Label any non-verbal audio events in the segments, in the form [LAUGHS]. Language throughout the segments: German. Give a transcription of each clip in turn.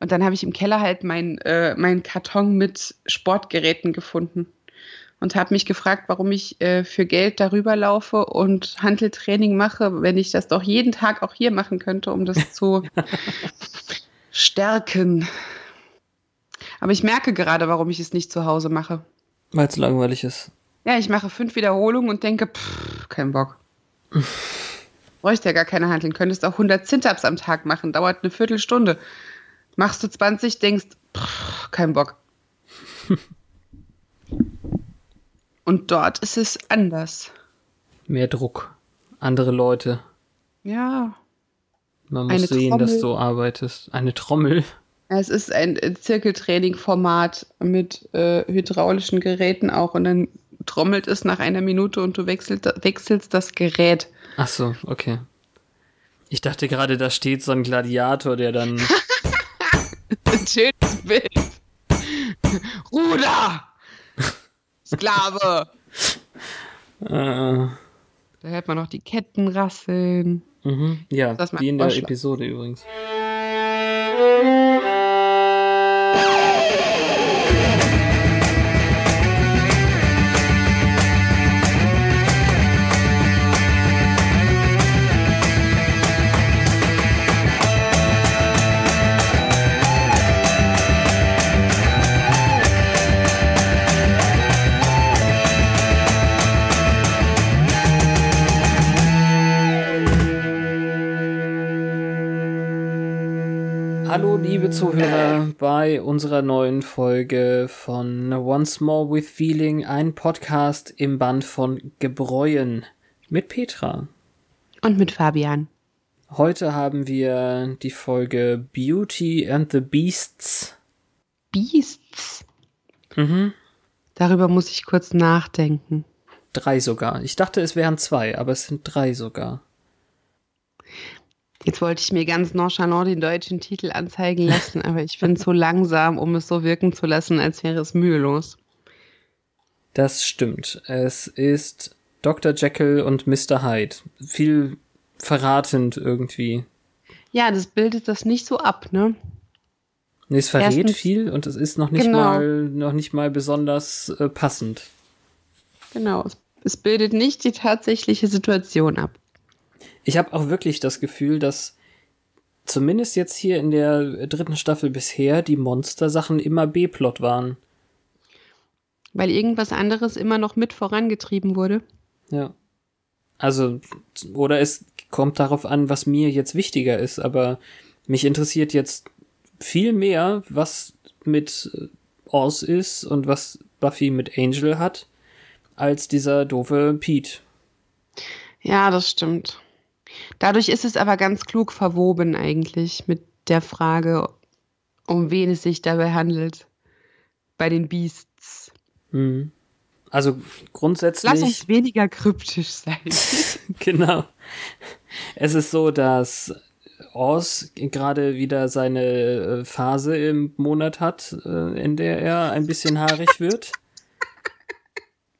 Und dann habe ich im Keller halt meinen äh, mein Karton mit Sportgeräten gefunden und habe mich gefragt, warum ich äh, für Geld darüber laufe und Handeltraining mache, wenn ich das doch jeden Tag auch hier machen könnte, um das zu [LAUGHS] stärken. Aber ich merke gerade, warum ich es nicht zu Hause mache. Weil es langweilig ist. Ja, ich mache fünf Wiederholungen und denke, pff, kein Bock. Bräuchte ja gar keine Handeln. Könntest auch 100 Sit-Ups am Tag machen. Dauert eine Viertelstunde. Machst du 20, denkst, pff, kein Bock. [LAUGHS] Und dort ist es anders. Mehr Druck. Andere Leute. Ja. Man muss Eine sehen, Trommel. dass du arbeitest. Eine Trommel. Es ist ein Zirkeltraining-Format mit äh, hydraulischen Geräten auch und dann trommelt es nach einer Minute und du wechselt, wechselst das Gerät. Ach so, okay. Ich dachte gerade, da steht so ein Gladiator, der dann. [LAUGHS] [LAUGHS] Ein schönes Bild. Ruder! Sklave! äh, Da hört man noch die Ketten rasseln. mhm. Ja, wie in der. Episode übrigens. Hallo, liebe Zuhörer, bei unserer neuen Folge von Once More with Feeling, ein Podcast im Band von Gebräuen mit Petra. Und mit Fabian. Heute haben wir die Folge Beauty and the Beasts. Beasts. Mhm. Darüber muss ich kurz nachdenken. Drei sogar. Ich dachte, es wären zwei, aber es sind drei sogar. Jetzt wollte ich mir ganz nonchalant den deutschen Titel anzeigen lassen, aber ich bin zu langsam, um es so wirken zu lassen, als wäre es mühelos. Das stimmt. Es ist Dr. Jekyll und Mr. Hyde. Viel verratend irgendwie. Ja, das bildet das nicht so ab, ne? Nee, es verrät Erstens- viel und es ist noch nicht Genau. mal noch nicht mal besonders äh, passend. Genau. Es, es bildet nicht die tatsächliche Situation ab. Ich habe auch wirklich das Gefühl, dass zumindest jetzt hier in der dritten Staffel bisher die Monster-Sachen immer B-Plot waren. Weil irgendwas anderes immer noch mit vorangetrieben wurde. Ja. Also, oder es kommt darauf an, was mir jetzt wichtiger ist, aber mich interessiert jetzt viel mehr, was mit äh, Oz ist und was Buffy mit Angel hat, als dieser doofe Pete. Ja, das stimmt. Dadurch ist es aber ganz klug verwoben eigentlich mit der Frage, um wen es sich dabei handelt. Bei den Beasts. Mhm. Also grundsätzlich. Lass uns weniger kryptisch sein. [LAUGHS] genau. Es ist so, dass Oz gerade wieder seine äh, Phase im Monat hat, äh, in der er ein bisschen haarig wird.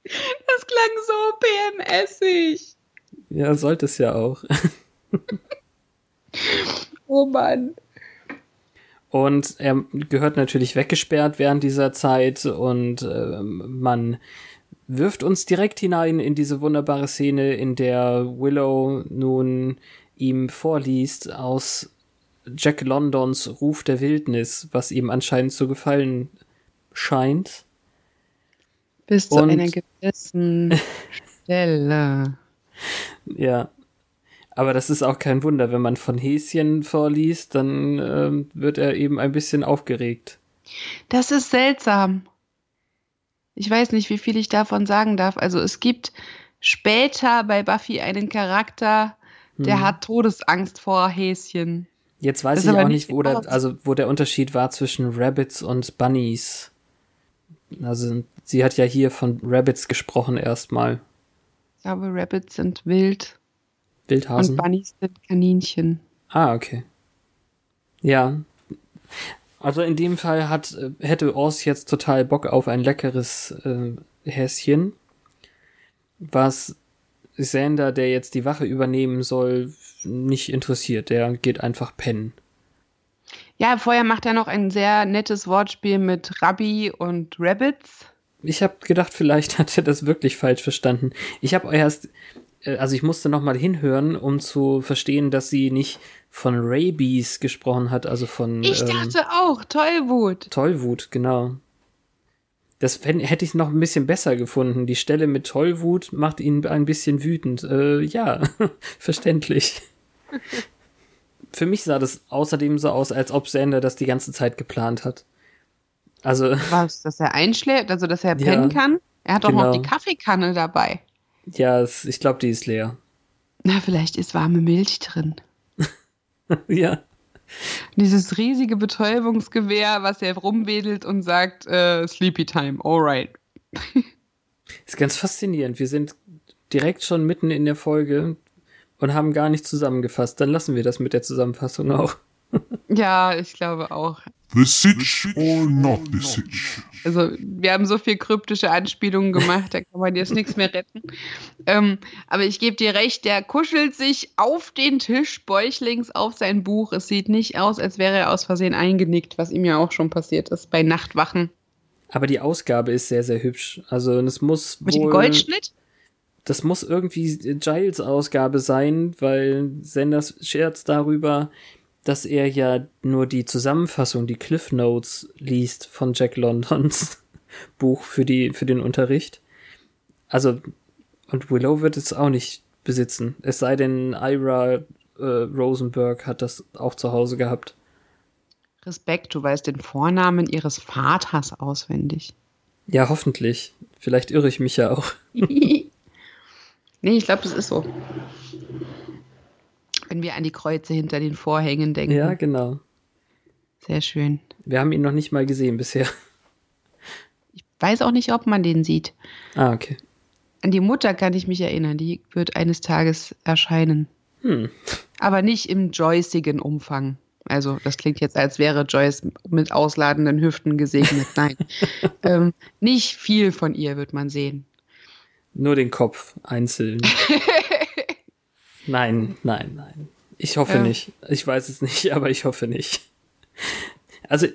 Das klang so PMSig. Ja, sollte es ja auch. [LAUGHS] Oh Mann. Und er gehört natürlich weggesperrt während dieser Zeit und äh, man wirft uns direkt hinein in diese wunderbare Szene, in der Willow nun ihm vorliest aus Jack Londons Ruf der Wildnis, was ihm anscheinend zu gefallen scheint. Bis zu Und- einer gewissen [LAUGHS] Stelle. Ja. Aber das ist auch kein Wunder, wenn man von Häschen vorliest, dann ähm, wird er eben ein bisschen aufgeregt. Das ist seltsam. Ich weiß nicht, wie viel ich davon sagen darf. Also es gibt später bei Buffy einen Charakter, der Hm. hat Todesangst vor Häschen. Jetzt weiß Das ich auch nicht nicht, wo der, genau. also wo der Unterschied war zwischen Rabbits und Bunnies. Also sie hat ja hier von Rabbits gesprochen erstmal. Ich glaube, Rabbits sind wild Wildhasen. und Bunnies sind Kaninchen. ah, okay. Ja. Also in dem Fall hat hätte Oz jetzt total Bock auf ein leckeres äh, Häschen, was Sander, der jetzt die Wache übernehmen soll, nicht interessiert. Der geht einfach pennen. Ja, vorher macht er noch ein sehr nettes Wortspiel mit Rabbi und Rabbits. Ich habe gedacht, vielleicht hat er das wirklich falsch verstanden. Ich habe erst, also ich musste noch mal hinhören, um zu verstehen, dass sie nicht von Rabies gesprochen hat, also von. Ich dachte ähm, auch, Tollwut. Tollwut, genau. Das hätte ich noch ein bisschen besser gefunden. Die Stelle mit Tollwut macht ihn ein bisschen wütend. Äh, ja, [LAUGHS] verständlich. [LAUGHS] Für mich sah das außerdem so aus, als ob Sander das die ganze Zeit geplant hat. Also. Was, dass er einschläft, also dass er [LAUGHS] pennen ja, kann? Er hat doch genau. noch die Kaffeekanne dabei. Ja, ich glaube, die ist leer. Na, vielleicht ist warme Milch drin. [LAUGHS] ja. Dieses riesige Betäubungsgewehr, was er rumwedelt und sagt, äh, Sleepy Time, alright. [LAUGHS] ist ganz faszinierend. Wir sind direkt schon mitten in der Folge und haben gar nicht zusammengefasst. Dann lassen wir das mit der Zusammenfassung auch. Ja, ich glaube auch. The Sitch or not the Sitch? Also, wir haben so viel kryptische Anspielungen gemacht, da kann man jetzt nichts mehr retten. Ähm, aber ich gebe dir recht, der kuschelt sich auf den Tisch, bäuchlings auf sein Buch. Es sieht nicht aus, als wäre er aus Versehen eingenickt, was ihm ja auch schon passiert ist bei Nachtwachen. Aber die Ausgabe ist sehr, sehr hübsch. Also, es muss. Mit dem Goldschnitt? Das muss irgendwie Giles Ausgabe sein, weil Senders scherzt darüber, dass er ja nur die Zusammenfassung, die Cliff Notes liest von Jack Londons [LAUGHS] Buch für die, für den Unterricht. Also, und Willow wird es auch nicht besitzen. Es sei denn, Ira äh, Rosenberg hat das auch zu Hause gehabt. Respekt, du weißt den Vornamen ihres Vaters auswendig. Ja, hoffentlich. Vielleicht irre ich mich ja auch. [LAUGHS] nee, ich glaube, das ist so. Wenn wir an die Kreuze hinter den Vorhängen denken. Ja, genau. Sehr schön. Wir haben ihn noch nicht mal gesehen bisher. Ich weiß auch nicht, ob man den sieht. Ah, okay. An die Mutter kann ich mich erinnern. Die wird eines Tages erscheinen. Hm. Aber nicht im joycigen Umfang. Also, das klingt jetzt, als wäre Joyce mit ausladenden Hüften gesegnet. Nein. [LAUGHS] ähm, nicht viel von ihr wird man sehen. Nur den Kopf einzeln. [LAUGHS] Nein, nein, nein. Ich hoffe ja. nicht. Ich weiß es nicht, [LAUGHS] aber ich hoffe nicht. Also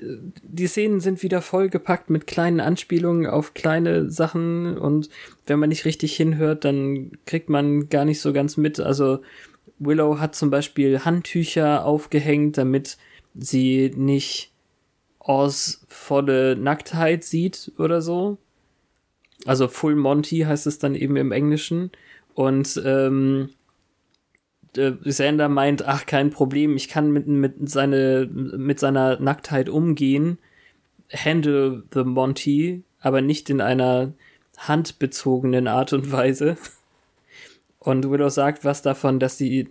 die Szenen sind wieder vollgepackt mit kleinen Anspielungen auf kleine Sachen und wenn man nicht richtig hinhört, dann kriegt man gar nicht so ganz mit. Also Willow hat zum Beispiel Handtücher aufgehängt, damit sie nicht Oz volle Nacktheit sieht oder so. Also Full Monty heißt es dann eben im Englischen. Und ähm, äh, Sander meint, ach, kein Problem, ich kann mit, mit, seine, mit seiner Nacktheit umgehen, handle the Monty, aber nicht in einer handbezogenen Art und Weise. Und Willow sagt was davon, dass sie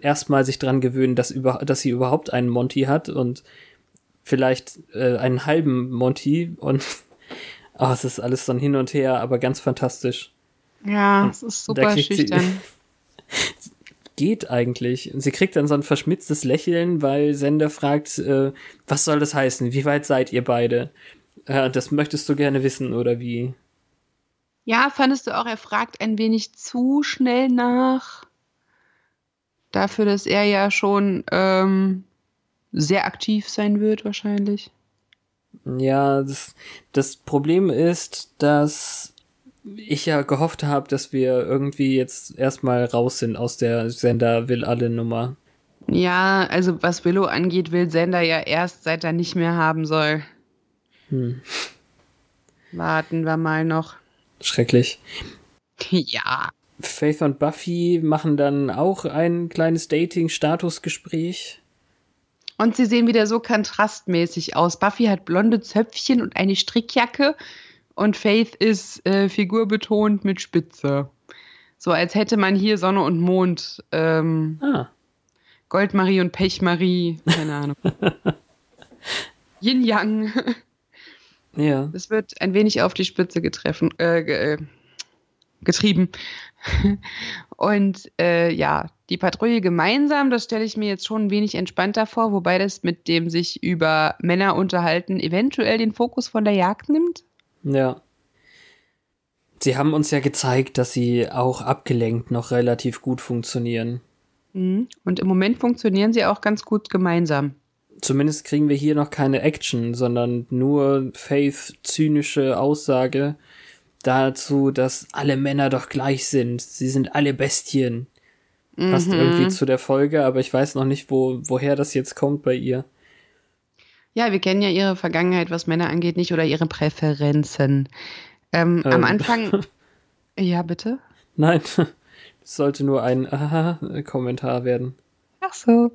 erstmal sich dran gewöhnen, dass, über, dass sie überhaupt einen Monty hat und vielleicht äh, einen halben Monty und [LAUGHS] oh, es ist alles dann hin und her, aber ganz fantastisch. Ja, es ist super schüchtern. Sie, [LAUGHS] geht eigentlich? Sie kriegt dann so ein verschmitztes Lächeln, weil Sender fragt, äh, was soll das heißen? Wie weit seid ihr beide? Äh, das möchtest du gerne wissen, oder wie? Ja, fandest du auch, er fragt ein wenig zu schnell nach? Dafür, dass er ja schon ähm, sehr aktiv sein wird, wahrscheinlich. Ja, das, das Problem ist, dass ich ja gehofft habe, dass wir irgendwie jetzt erstmal raus sind aus der Sender will alle Nummer. Ja, also was Willow angeht, will Sender ja erst, seit er nicht mehr haben soll. Hm. Warten wir mal noch. Schrecklich. Ja. Faith und Buffy machen dann auch ein kleines Dating-Statusgespräch. Und sie sehen wieder so kontrastmäßig aus. Buffy hat blonde Zöpfchen und eine Strickjacke und Faith ist äh, figurbetont mit Spitze. So als hätte man hier Sonne und Mond. Ähm, ah. Goldmarie und Pechmarie, keine Ahnung. [LAUGHS] Yin Yang. ja. Es wird ein wenig auf die Spitze getreffen, äh, äh, getrieben. [LAUGHS] Und äh, ja, die Patrouille gemeinsam, das stelle ich mir jetzt schon ein wenig entspannter vor, wobei das mit dem sich über Männer unterhalten eventuell den Fokus von der Jagd nimmt. Ja. Sie haben uns ja gezeigt, dass sie auch abgelenkt noch relativ gut funktionieren. Mhm. Und im Moment funktionieren sie auch ganz gut gemeinsam. zumindest kriegen wir hier noch keine Action, sondern nur Faith zynische Aussage dazu, dass alle Männer doch gleich sind. Sie sind alle Bestien. Passt Mhm. irgendwie zu der Folge, aber ich weiß noch nicht, wo, woher das jetzt kommt bei ihr. Ja, wir kennen ja ihre Vergangenheit, was Männer angeht, nicht oder ihre Präferenzen. Ähm, Am Ähm. Anfang. [LAUGHS] Ja, bitte? Nein, [LAUGHS] das sollte nur ein [LAUGHS] Aha-Kommentar werden. Ach so.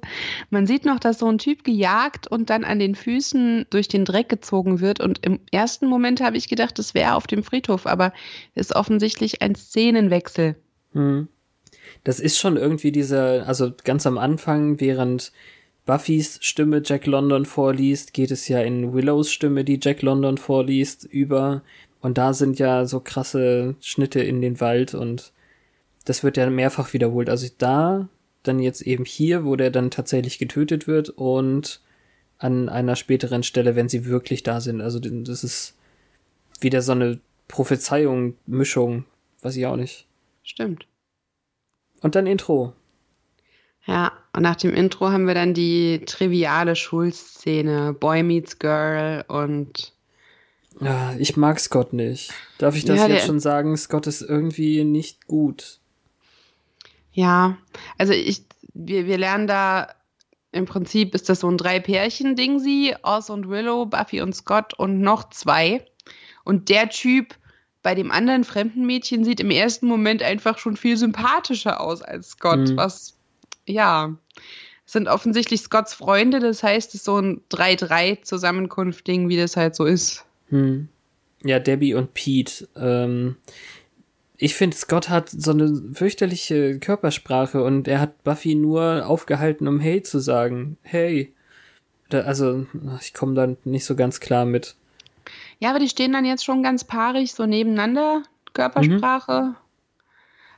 Man sieht noch, dass so ein Typ gejagt und dann an den Füßen durch den Dreck gezogen wird. Und im ersten Moment habe ich gedacht, das wäre auf dem Friedhof, aber ist offensichtlich ein Szenenwechsel. Hm. Das ist schon irgendwie dieser, also ganz am Anfang, während Buffys Stimme Jack London vorliest, geht es ja in Willows Stimme, die Jack London vorliest, über. Und da sind ja so krasse Schnitte in den Wald und das wird ja mehrfach wiederholt. Also da, dann jetzt eben hier, wo der dann tatsächlich getötet wird und an einer späteren Stelle, wenn sie wirklich da sind. Also das ist wieder so eine Prophezeiung, Mischung, weiß ich auch nicht. Stimmt. Und dann Intro. Ja, und nach dem Intro haben wir dann die triviale Schulszene, Boy meets Girl und Ja, ich mag Scott nicht. Darf ich das Ja, jetzt schon sagen? Scott ist irgendwie nicht gut. ja, also ich, wir, wir lernen da im Prinzip ist das so ein Drei-Pärchen-Ding sie, Oz und Willow, Buffy und Scott und noch zwei. Und der Typ bei dem anderen fremden Mädchen sieht im ersten Moment einfach schon viel sympathischer aus als Scott, Mhm. was, ja, sind offensichtlich Scotts Freunde, das heißt, es ist so ein 3-3-Zusammenkunft-Ding, wie das halt so ist. Hm. Ja, Debbie und Pete. Ähm, ich finde, Scott hat so eine fürchterliche Körpersprache und er hat Buffy nur aufgehalten, um Hey zu sagen. Hey. Da, also, ich komme da nicht so ganz klar mit. Ja, aber die stehen dann jetzt schon ganz paarig so nebeneinander, Körpersprache.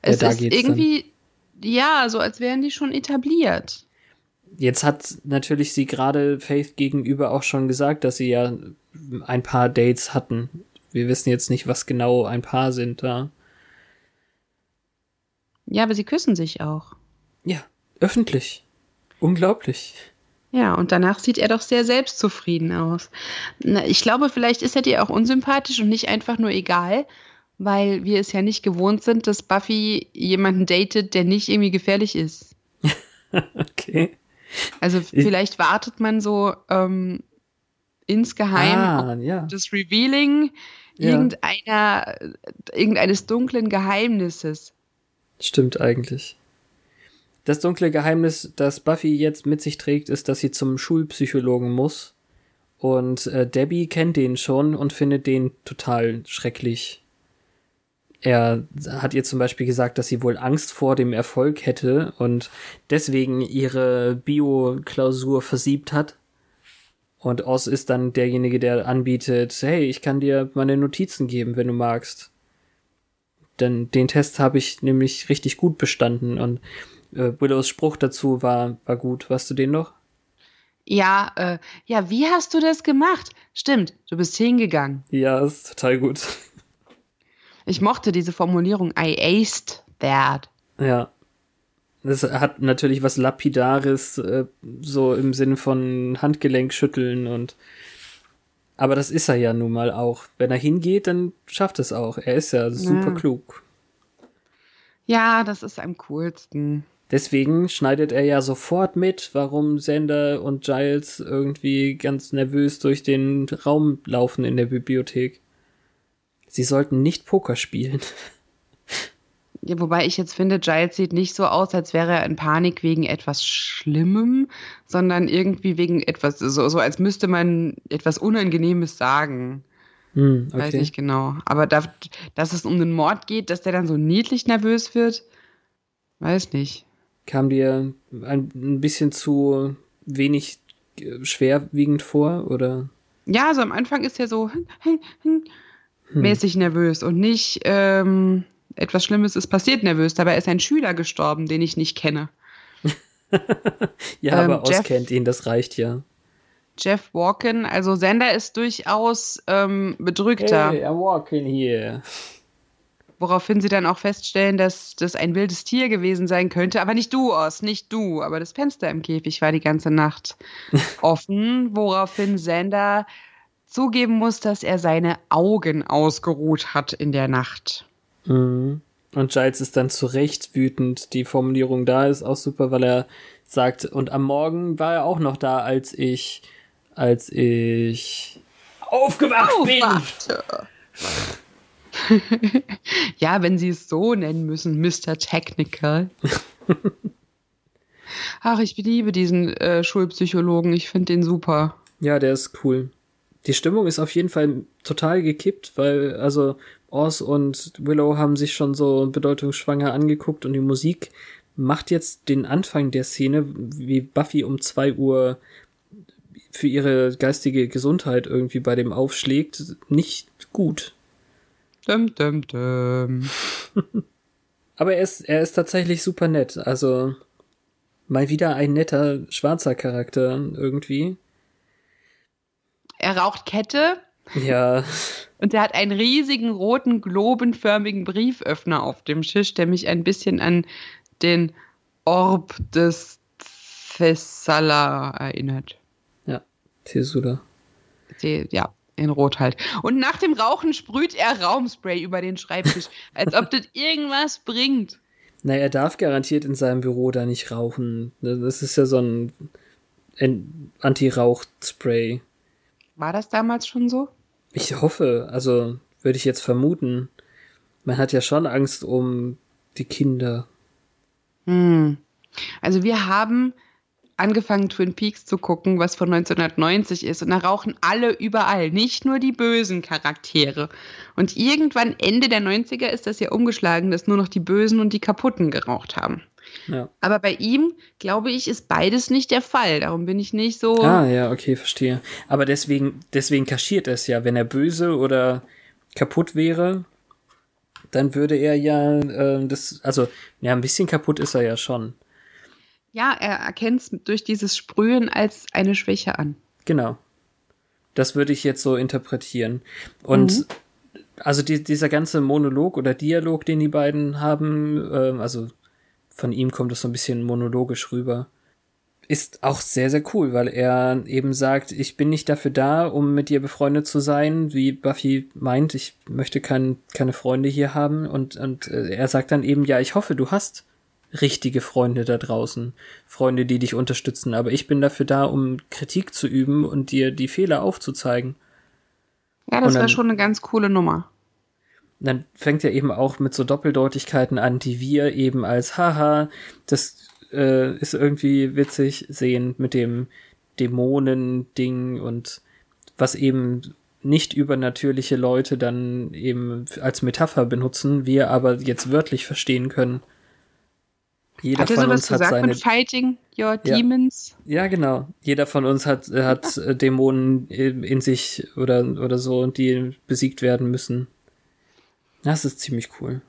Es da ist irgendwie, ja, so als wären die schon etabliert. Jetzt hat natürlich sie gerade Faith gegenüber auch schon gesagt, dass sie ja ein paar Dates hatten. Wir wissen jetzt nicht, was genau ein paar sind da. Ja, aber sie küssen sich auch. Ja, öffentlich. Unglaublich. Ja, und danach sieht er doch sehr selbstzufrieden aus. Na, ich glaube, vielleicht ist er dir auch unsympathisch und nicht einfach nur egal, weil wir es ja nicht gewohnt sind, dass Buffy jemanden datet, der nicht irgendwie gefährlich ist. [LAUGHS] Okay. Also vielleicht wartet man so ähm, insgeheim ah, ja. das Revealing Ja. irgendeiner, irgendeines dunklen Geheimnisses. Stimmt eigentlich. Das dunkle Geheimnis, das Buffy jetzt mit sich trägt, ist, dass sie zum Schulpsychologen muss. Und äh, Debbie kennt den schon und findet den total schrecklich. Er hat ihr zum Beispiel gesagt, dass sie wohl Angst vor dem Erfolg hätte und deswegen ihre Bio-Klausur versiebt hat. Und Oz ist dann derjenige, der anbietet, hey, ich kann dir meine Notizen geben, wenn du magst. Denn den Test habe ich nämlich richtig gut bestanden und äh, Willows Spruch dazu war, war gut. Weißt du den noch? Ja, äh, ja, wie hast du das gemacht? Stimmt, du bist hingegangen. Ja, ist total gut. Ich mochte diese Formulierung, I aced that. Ja. Das hat natürlich was Lapidares, äh, so im Sinne von Handgelenk schütteln und. Aber das ist er ja nun mal auch. Wenn er hingeht, dann schafft es auch. Er ist ja super Ja. klug. Ja, das ist am coolsten. Deswegen schneidet er ja sofort mit, warum Sander und Giles irgendwie ganz nervös durch den Raum laufen in der Bibliothek. Sie sollten nicht Poker spielen. [LAUGHS] Ja, wobei ich jetzt finde, Giles sieht nicht so aus, als wäre er in Panik wegen etwas Schlimmem, sondern irgendwie wegen etwas, so, so als müsste man etwas Unangenehmes sagen. Hm, okay. Weiß nicht genau. Aber da, dass es um den Mord geht, dass der dann so niedlich nervös wird, weiß nicht. Kam dir ein, ein bisschen zu wenig äh, schwerwiegend vor, oder? Ja, also am Anfang ist er so [LAUGHS] mäßig nervös und nicht ähm, etwas Schlimmes ist passiert nervös. Dabei ist ein Schüler gestorben, den ich nicht kenne. [LAUGHS] Ja, Ähm, aber Jeff- auskennt ihn, das reicht ja. Jeff Walken, also Sender ist durchaus ähm, bedrückter. I'm walking here. Woraufhin sie dann auch feststellen, dass das ein wildes Tier gewesen sein könnte, aber nicht du, Oz, nicht du. Aber das Fenster im Käfig war die ganze Nacht [LAUGHS] offen, woraufhin Sander zugeben muss, dass er seine Augen ausgeruht hat in der Nacht. Mhm. Und Giles ist dann zu Recht wütend. Die Formulierung da ist auch super, weil er sagt, und am Morgen war er auch noch da, als ich, als ich aufgewacht Aufwachte. bin. [LAUGHS] ja, wenn sie es so nennen müssen, Mr. Technical. [LAUGHS] Ach, ich liebe diesen äh, Schulpsychologen. Ich finde den super. Ja, der ist cool. Die Stimmung ist auf jeden Fall total gekippt, weil, also, Oz und Willow haben sich schon so bedeutungsschwanger angeguckt und die Musik macht jetzt den Anfang der Szene, wie Buffy um zwei Uhr für ihre geistige Gesundheit irgendwie bei dem aufschlägt, nicht gut. Dum, dum, dum. [LAUGHS] Aber er ist, er ist tatsächlich super nett. Also mal wieder ein netter schwarzer Charakter irgendwie. Er raucht Kette. Ja. Und er hat einen riesigen roten globenförmigen Brieföffner auf dem Tisch, der mich ein bisschen an den Orb des Thessala erinnert. Ja, Tesula. Ja, in Rot halt. Und nach dem Rauchen sprüht er Raumspray über den Schreibtisch, [LAUGHS] als ob das irgendwas bringt. Na, er darf garantiert in seinem Büro da nicht rauchen. Das ist ja so ein Anti-Rauch-Spray. War das damals schon so? Ich hoffe, also würde ich jetzt vermuten. Man hat ja schon Angst um die Kinder. Hm. Also wir haben angefangen, Twin Peaks zu gucken, was von 1990 ist. Und da rauchen alle überall, nicht nur die bösen Charaktere. Und irgendwann Ende der 90er ist das ja umgeschlagen, dass nur noch die Bösen und die Kaputten geraucht haben. Ja. Aber bei ihm, glaube ich, ist beides nicht der Fall. Darum bin ich nicht so. Ah, ja, okay, verstehe. Aber deswegen, deswegen kaschiert es ja. Wenn er böse oder kaputt wäre, dann würde er ja äh, das, also, ja, ein bisschen kaputt ist er ja schon. Ja, er erkennt es durch dieses Sprühen als eine Schwäche an. Genau. Das würde ich jetzt so interpretieren. Und mhm. also die, dieser ganze Monolog oder Dialog, den die beiden haben, äh, also von ihm kommt es so ein bisschen monologisch rüber. Ist auch sehr, sehr cool, weil er eben sagt, ich bin nicht dafür da, um mit dir befreundet zu sein, wie Buffy meint, ich möchte kein, keine Freunde hier haben. Und, und äh, er sagt dann eben, ja, ich hoffe, du hast richtige Freunde da draußen. Freunde, die dich unterstützen. Aber ich bin dafür da, um Kritik zu üben und dir die Fehler aufzuzeigen. Ja, das war schon eine ganz coole Nummer dann fängt er eben auch mit so Doppeldeutigkeiten an, die wir eben als Haha, das äh, ist irgendwie witzig sehen mit dem Dämonen-Ding und was eben nicht übernatürliche Leute dann eben als Metapher benutzen, wir aber jetzt wörtlich verstehen können. Jeder hat von uns hat seine mit Fighting Your Demons. Ja, genau. Jeder von uns hat hat Dämonen in sich oder oder so, die besiegt werden müssen. Das ist ziemlich cool.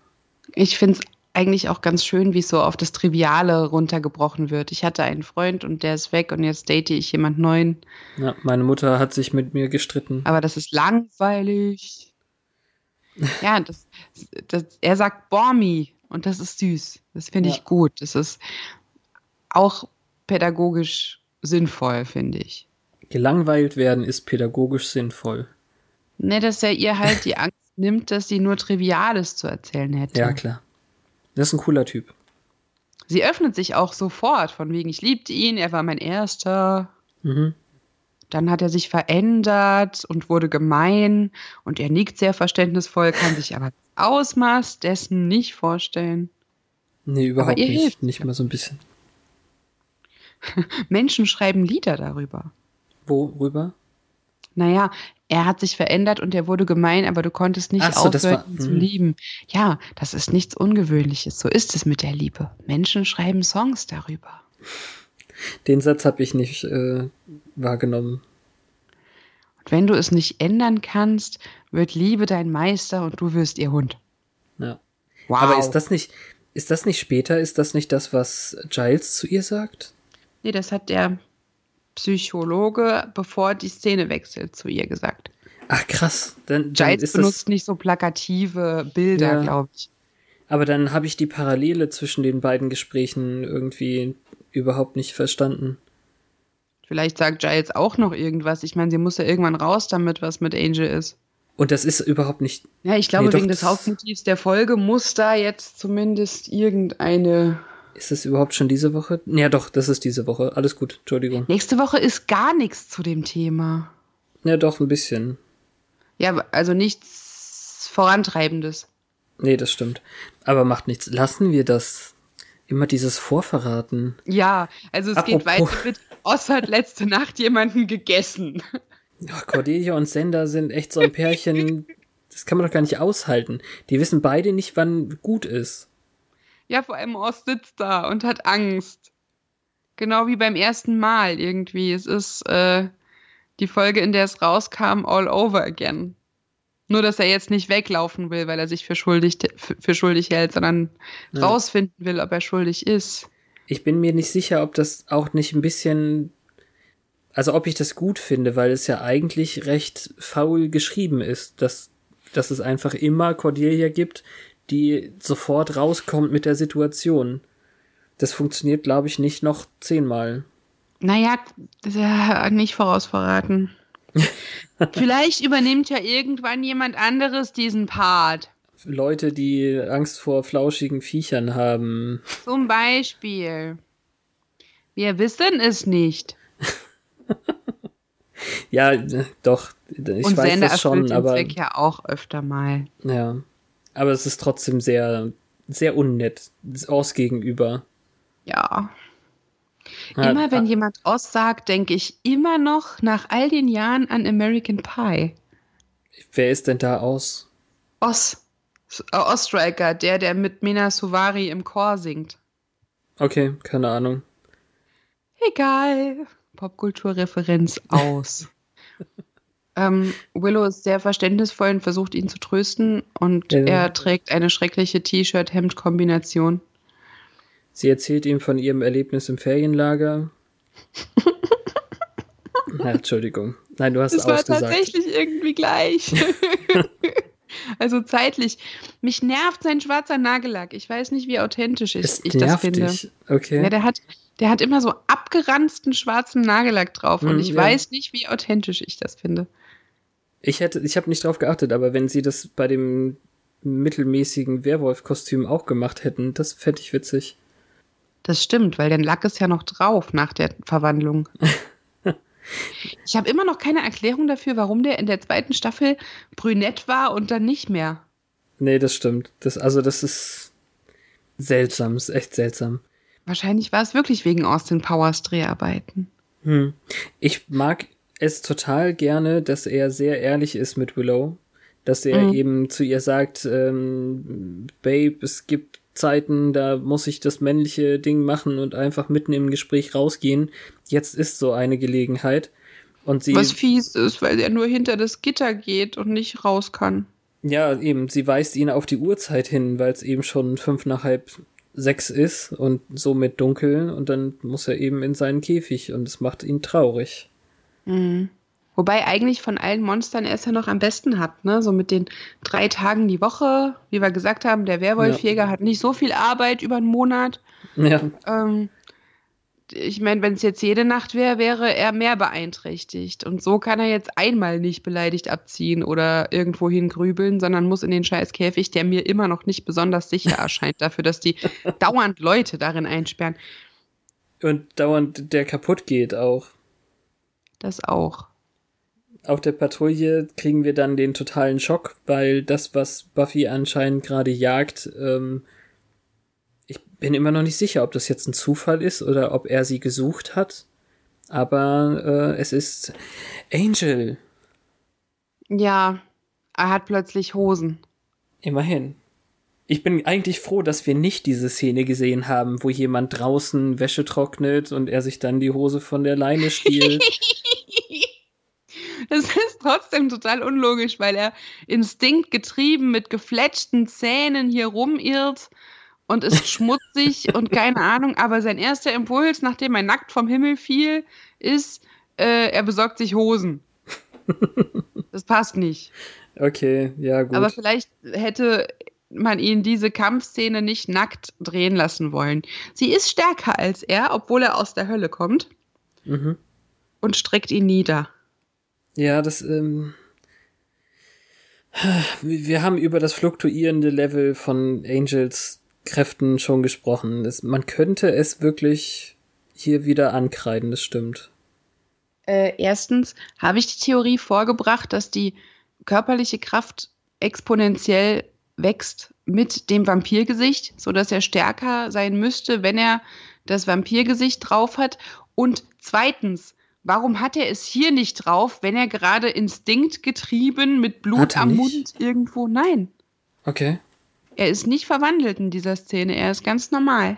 Ich finde es eigentlich auch ganz schön, wie es so auf das Triviale runtergebrochen wird. Ich hatte einen Freund und der ist weg und jetzt date ich jemand neuen. Ja, meine Mutter hat sich mit mir gestritten. Aber das ist langweilig. ja, das, das, er sagt Bormi und das ist süß. Das finde ich ja. gut. Das ist auch pädagogisch sinnvoll, finde ich. Gelangweilt werden ist pädagogisch sinnvoll. Ne, dass er ihr halt die Angst nimmt, dass sie nur Triviales zu erzählen hätte. Ja, klar. Das ist ein cooler Typ. Sie öffnet sich auch sofort, von wegen, ich liebte ihn, er war mein Erster. Mhm. Dann hat er sich verändert und wurde gemein und er nickt sehr verständnisvoll, kann sich aber das [LAUGHS] Ausmaß dessen nicht vorstellen. Nee, überhaupt nicht. Hilft. Nicht mal so ein bisschen. [LAUGHS] Menschen schreiben Lieder darüber. Worüber? Naja, er hat sich verändert und er wurde gemein, aber du konntest nicht so, aufhören, ihn zu hm. lieben. Ja, das ist nichts Ungewöhnliches. So ist es mit der Liebe. Menschen schreiben Songs darüber. Den Satz habe ich nicht äh, wahrgenommen. Und wenn du es nicht ändern kannst, wird Liebe dein Meister und du wirst ihr Hund. Ja. Wow. Aber ist das nicht, ist das nicht später? Ist das nicht das, was Giles zu ihr sagt? Nee, das hat der Psychologe, bevor die Szene wechselt, zu ihr gesagt. Ach krass. Dann, dann Giles benutzt das, nicht so plakative Bilder, Ja. glaube ich. aber dann habe ich die Parallele zwischen den beiden Gesprächen irgendwie überhaupt nicht verstanden. Vielleicht sagt Giles auch noch irgendwas. Ich meine, sie muss ja irgendwann raus damit, was mit Angel ist. Und das ist überhaupt nicht. Ja, ich glaube, Nee, doch, wegen des das- Hauptmotivs der Folge muss da jetzt zumindest irgendeine. Ist das überhaupt schon diese Woche? Ja, doch, das ist diese Woche. Alles gut, Entschuldigung. Nächste Woche ist gar nichts zu dem Thema. Ja, doch, ein bisschen. Ja, also nichts Vorantreibendes. Nee, das stimmt. Aber macht nichts. Lassen wir das. Immer dieses Vorverraten. Ja, also es geht Apropos- weiter mit Oss hat letzte Nacht jemanden gegessen. Ach, Cordelia und Sender sind echt so ein Pärchen. [LAUGHS] Das kann man doch gar nicht aushalten. Die wissen beide nicht, wann gut ist. Ja, vor allem Oz sitzt da und hat Angst. Genau wie beim ersten Mal irgendwie. Es ist äh, die Folge, in der es rauskam, all over again. Nur, dass er jetzt nicht weglaufen will, weil er sich für schuldig, für, für schuldig hält, sondern Ja. rausfinden will, ob er schuldig ist. Ich bin mir nicht sicher, ob das auch nicht ein bisschen. Also, ob ich das gut finde, weil es ja eigentlich recht faul geschrieben ist, dass, dass es einfach immer Cordelia gibt, die sofort rauskommt mit der Situation. Das funktioniert, glaube ich, nicht noch zehnmal. Naja, äh, nicht vorausverraten. [LAUGHS] Vielleicht übernimmt ja irgendwann jemand anderes diesen Part. Leute, die Angst vor flauschigen Viechern haben. Zum Beispiel. Wir wissen es nicht. [LAUGHS] Ja, doch, ich Und weiß Sender das schon, aber Zweck ja auch öfter mal. ja. Aber es ist trotzdem sehr, sehr unnett aus gegenüber. Ja. Immer wenn jemand Oz sagt, denke ich immer noch nach all den Jahren an American Pie. Wer ist denn da aus? Oz. Ostriker, der, der mit Mena Suvari im Chor singt. Okay, keine Ahnung. Egal. Popkulturreferenz aus. [LAUGHS] ähm, Willow ist sehr verständnisvoll und versucht ihn zu trösten und Ja. er trägt eine schreckliche T-Shirt-Hemd-Kombination. Sie erzählt ihm von ihrem Erlebnis im Ferienlager. [LAUGHS] Na, Entschuldigung. Nein, du hast Es war ausgesagt. tatsächlich irgendwie gleich. [LAUGHS] also zeitlich. Mich nervt sein schwarzer Nagellack. Ich weiß nicht, wie authentisch ich, Es ich das finde. dich. Okay. Ja, der hat, der hat immer so abgeranzten schwarzen Nagellack drauf und Hm, ich ja. weiß nicht, wie authentisch ich das finde. Ich hätte, ich habe nicht drauf geachtet, aber wenn sie das bei dem mittelmäßigen Werwolf-Kostüm auch gemacht hätten, das fände ich witzig. Das stimmt, weil der Lack ist ja noch drauf nach der Verwandlung. [LAUGHS] ich habe immer noch keine Erklärung dafür, warum der in der zweiten Staffel brünett war und dann nicht mehr. Nee, das stimmt. Das, also, das ist seltsam, ist echt seltsam. Wahrscheinlich war es wirklich wegen Austin Powers Dreharbeiten. Hm. Ich mag es total gerne, dass er sehr ehrlich ist mit Willow. Dass er Mhm. eben zu ihr sagt, ähm, Babe, es gibt Zeiten, da muss ich das männliche Ding machen und einfach mitten im Gespräch rausgehen. Jetzt ist so eine Gelegenheit. Und sie, Was fies ist, weil er nur hinter das Gitter geht und nicht raus kann. ja, eben, sie weist ihn auf die Uhrzeit hin, weil es eben schon fünf nach halb sechs ist und somit dunkel und dann muss er eben in seinen Käfig und es macht ihn traurig. Mhm. Wobei eigentlich von allen Monstern er es ja noch am besten hat, ne? So mit den drei Tagen die Woche, wie wir gesagt haben, der Werwolfjäger hat nicht so viel Arbeit über einen Monat. Ja, Ähm, ich meine, wenn es jetzt jede Nacht wäre, wäre er mehr beeinträchtigt. Und so kann er jetzt einmal nicht beleidigt abziehen oder irgendwo hingrübeln, sondern muss in den scheiß Käfig, der mir immer noch nicht besonders sicher [LAUGHS] erscheint, dafür, dass die dauernd Leute darin einsperren. und dauernd der kaputt geht auch. Das auch. Auf der Patrouille kriegen wir dann den totalen Schock, weil das, was Buffy anscheinend gerade jagt, ähm, ich bin immer noch nicht sicher, ob das jetzt ein Zufall ist oder ob er sie gesucht hat. Aber äh, es ist Angel. Ja, er hat plötzlich Hosen. Immerhin. Ich bin eigentlich froh, dass wir nicht diese Szene gesehen haben, wo jemand draußen Wäsche trocknet und er sich dann die Hose von der Leine stiehlt. [LAUGHS] Das ist trotzdem total unlogisch, weil er instinktgetrieben mit gefletschten Zähnen hier rumirrt und ist schmutzig [LAUGHS] und keine Ahnung. Aber sein erster Impuls, nachdem er nackt vom Himmel fiel, ist, äh, er besorgt sich Hosen. Das passt nicht. Okay, ja, gut. Aber vielleicht hätte man ihn diese Kampfszene nicht nackt drehen lassen wollen. Sie ist stärker als er, obwohl er aus der Hölle kommt. Mhm. Und streckt ihn nieder. Ja, das, ähm, wir haben über das fluktuierende Level von Angels Kräften schon gesprochen. Es, man könnte es wirklich hier wieder ankreiden, das stimmt. Äh, erstens habe ich die Theorie vorgebracht, dass die körperliche Kraft exponentiell wächst mit dem Vampirgesicht, so dass er stärker sein müsste, wenn er das Vampirgesicht drauf hat. Und zweitens, warum hat er es hier nicht drauf, wenn er gerade instinktgetrieben mit Blut am nicht? Mund irgendwo? Nein. Okay. Er ist nicht verwandelt in dieser Szene, er ist ganz normal.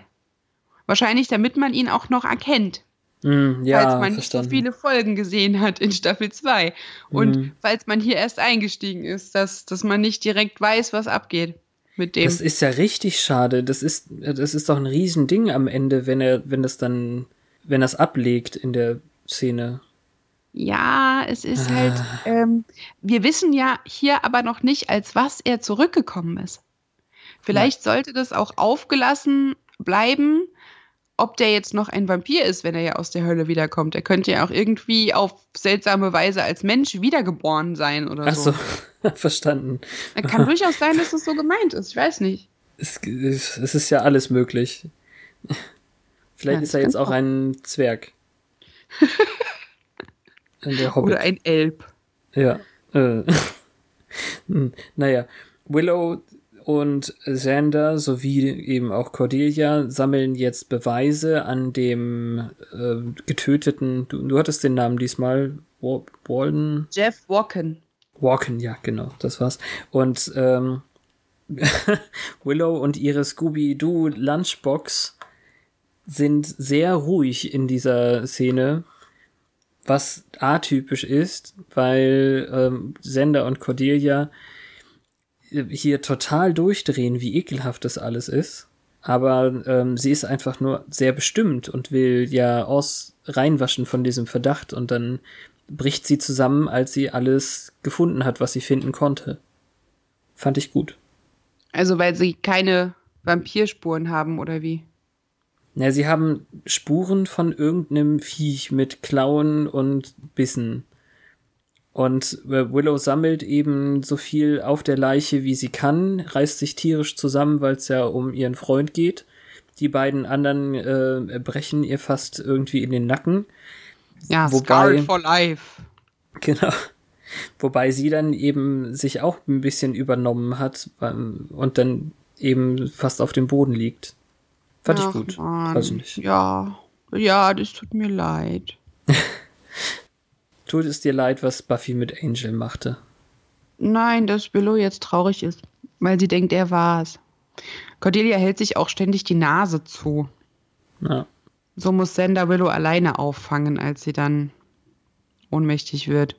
Wahrscheinlich, damit man ihn auch noch erkennt. Mm, ja, falls man verstanden. nicht so viele Folgen gesehen hat in Staffel 2. Und Mhm. falls man hier erst eingestiegen ist, dass, dass man nicht direkt weiß, was abgeht mit dem. Das ist ja richtig schade. Das ist, das ist doch ein Riesending am Ende, wenn er, wenn das dann, wenn das ablegt in der Szene. ja, es ist Ah. halt, ähm, wir wissen ja hier aber noch nicht, als was er zurückgekommen ist. Vielleicht sollte das auch aufgelassen bleiben, ob der jetzt noch ein Vampir ist, wenn er ja aus der Hölle wiederkommt. Er könnte ja auch irgendwie auf seltsame Weise als Mensch wiedergeboren sein oder Ach so. so, [LAUGHS] verstanden. Es kann [LAUGHS] durchaus sein, dass es so gemeint ist. Ich weiß nicht. Es, es ist ja alles möglich. Vielleicht Ja, ist das er jetzt auch auch. ein Zwerg. [LAUGHS] Oder ein Elb. Ja. Äh. Hm, naja, Willow und Xander sowie eben auch Cordelia sammeln jetzt Beweise an dem äh, getöteten, du, du hattest den Namen diesmal, Wa- Walden? Jeff Walken. Walken, ja, genau, das war's. Und ähm, [LAUGHS] Willow und ihre Scooby-Doo Lunchbox sind sehr ruhig in dieser Szene, was atypisch ist, weil ähm, Sender und Cordelia hier total durchdrehen, wie ekelhaft das alles ist. Aber ähm, sie ist einfach nur sehr bestimmt und will ja aus reinwaschen von diesem Verdacht und dann bricht sie zusammen, als sie alles gefunden hat, was sie finden konnte. Fand ich gut. Also weil sie keine Vampirspuren haben oder wie? Ja, sie haben Spuren von irgendeinem Viech mit Klauen und Bissen. Und äh, Willow sammelt eben so viel auf der Leiche, wie sie kann, reißt sich tierisch zusammen, weil es ja um ihren Freund geht. Die beiden anderen äh, brechen ihr fast irgendwie in den Nacken. Ja, Wobei- for Life. [LAUGHS] Genau. Wobei sie dann eben sich auch ein bisschen übernommen hat ähm, und dann eben fast auf dem Boden liegt. Fand ich Ach, gut. Mann. Weiß ich nicht. Ja, ja, das tut mir leid. [LAUGHS] Tut es dir leid, was Buffy mit Angel machte? Nein, dass Willow jetzt traurig ist, weil sie denkt, er war's. Cordelia hält sich auch ständig die Nase zu. Ja. So muss Sender Willow alleine auffangen, als sie dann ohnmächtig wird.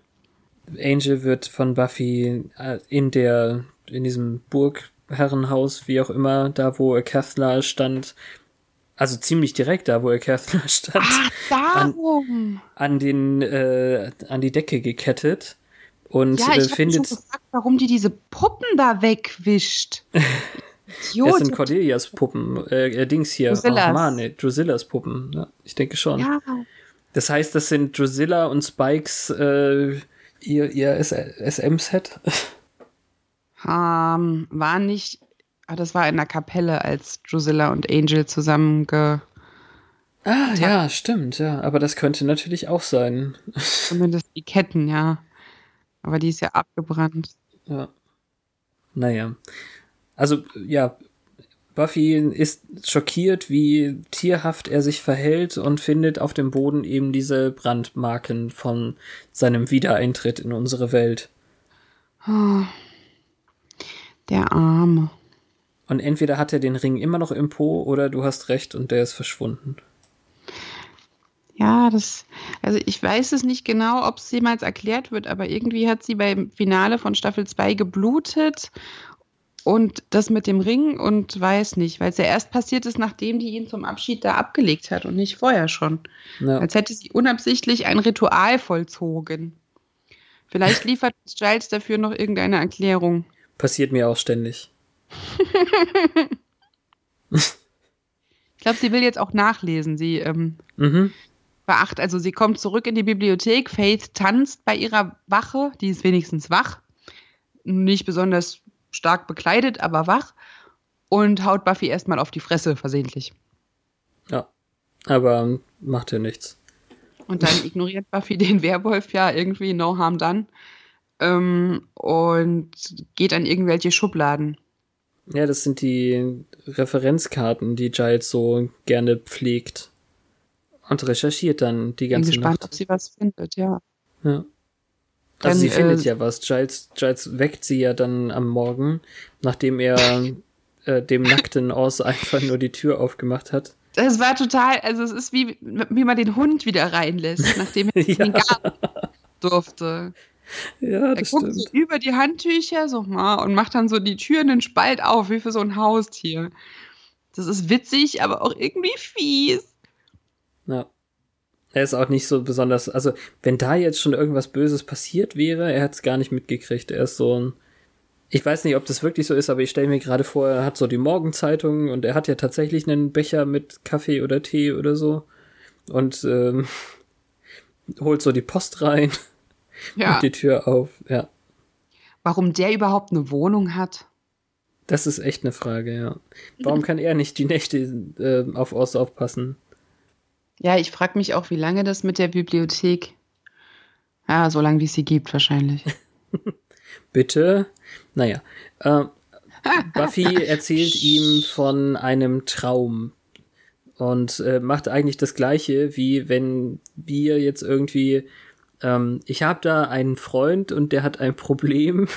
Angel wird von Buffy äh, in der, in diesem Burgherrenhaus, wie auch immer, da wo Cathla stand, also ziemlich direkt da, wo Cathla [LAUGHS] stand, Ach, darum. an den, äh, an die Decke gekettet und ja, ich mich schon findet, gefragt, warum die diese Puppen da wegwischt. [LAUGHS] Idiot. sind Cordelias Puppen, äh, äh, Dings hier, Drusillas. ach man, nee, Drusillas Puppen, ja, ich denke schon. ja, Das heißt, das sind Drusilla und Spikes, äh, ihr, ihr SM-Set? [LAUGHS] ähm, war nicht, ah, das war in der Kapelle, als Drusilla und Angel zusammen ge, Ah, ja, stimmt, ja. Aber das könnte natürlich auch sein. zumindest die Ketten, ja. Aber die ist ja abgebrannt. Ja. Naja. Also, ja, Buffy ist schockiert, wie tierhaft er sich verhält und findet auf dem Boden eben diese Brandmarken von seinem Wiedereintritt in unsere Welt. Der Arme. Und entweder hat er den Ring immer noch im Po oder du hast recht und der ist verschwunden. Ja, das, also ich weiß es nicht genau, ob es jemals erklärt wird, aber irgendwie hat sie beim Finale von Staffel 2 geblutet und das mit dem Ring und weiß nicht, weil es ja erst passiert ist, nachdem die ihn zum Abschied da abgelegt hat und nicht vorher schon. Ja. Als hätte sie unabsichtlich ein Ritual vollzogen. Vielleicht liefert Giles dafür noch irgendeine Erklärung. Passiert mir auch ständig. Ich glaube, sie will jetzt auch nachlesen. Sie ähm, Mhm. beacht, also sie kommt zurück in die Bibliothek. Faith tanzt bei ihrer Wache. Die ist wenigstens wach. Nicht besonders stark bekleidet, aber wach. Und haut Buffy erstmal auf die Fresse, versehentlich. Ja. Aber ähm, macht ja nichts. Und dann [LAUGHS] ignoriert Buffy den Werwolf ja irgendwie, no harm done. Ähm, und geht an irgendwelche Schubladen. Ja, das sind die Referenzkarten, die Giles so gerne pflegt. Und recherchiert dann die Bin ganze gespannt, Nacht. ob sie was findet, ja. Ja. Dann, Also sie findet äh, ja was. Giles, Giles weckt sie ja dann am Morgen, nachdem er äh, dem nackten Oz einfach nur die Tür aufgemacht hat. Das war total, also es ist wie, wie man den Hund wieder reinlässt, nachdem er [LAUGHS] in den Ja. Garten durfte. Ja, Er das guckt so stimmt. über die Handtücher so mal und macht dann so die Tür einen Spalt auf, wie für so ein Haustier. Das ist witzig, aber auch irgendwie fies. Ja. Er ist auch nicht so besonders, also wenn da jetzt schon irgendwas Böses passiert wäre, er hat es gar nicht mitgekriegt. Er ist so ein, ich weiß nicht, ob das wirklich so ist, aber ich stelle mir gerade vor, er hat so die Morgenzeitung und er hat ja tatsächlich einen Becher mit Kaffee oder Tee oder so und ähm, [LAUGHS] holt so die Post rein, Ja. macht die Tür auf. Ja, Warum der überhaupt eine Wohnung hat? das ist echt eine Frage, ja. Warum kann er nicht die Nächte äh, auf Oz aufpassen? Ja, ich frage mich auch, wie lange das mit der Bibliothek. Ja, so lange wie es sie gibt, wahrscheinlich. [LAUGHS] Bitte? Naja. Äh, [LAUGHS] Buffy erzählt ihm von einem Traum und äh, macht eigentlich das gleiche, wie wenn wir jetzt irgendwie, ähm, ich habe da einen Freund und der hat ein [LAUGHS] Problem.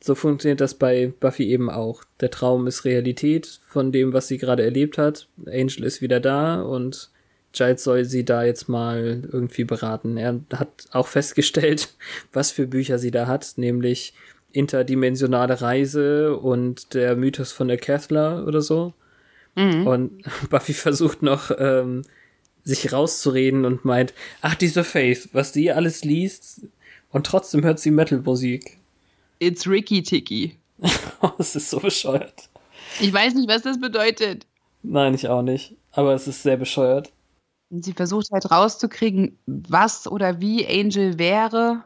So funktioniert das bei Buffy eben auch. Der Traum ist Realität von dem, was sie gerade erlebt hat. Angel ist wieder da und Giles soll sie da jetzt mal irgendwie beraten. Er hat auch [LAUGHS] festgestellt, was für Bücher sie da hat, nämlich interdimensionale Reise und der Mythos von der Kethler oder so. Mhm. Und [LAUGHS] Buffy versucht noch, ähm, sich rauszureden und meint, ach, diese Faith, was die alles liest und trotzdem hört sie Metal-Musik. It's Ricky Ticky. [LAUGHS] Das ist so bescheuert. Ich weiß nicht, was das bedeutet. Nein, ich auch nicht. Aber es ist sehr bescheuert. Und sie versucht halt rauszukriegen, was oder wie Angel wäre,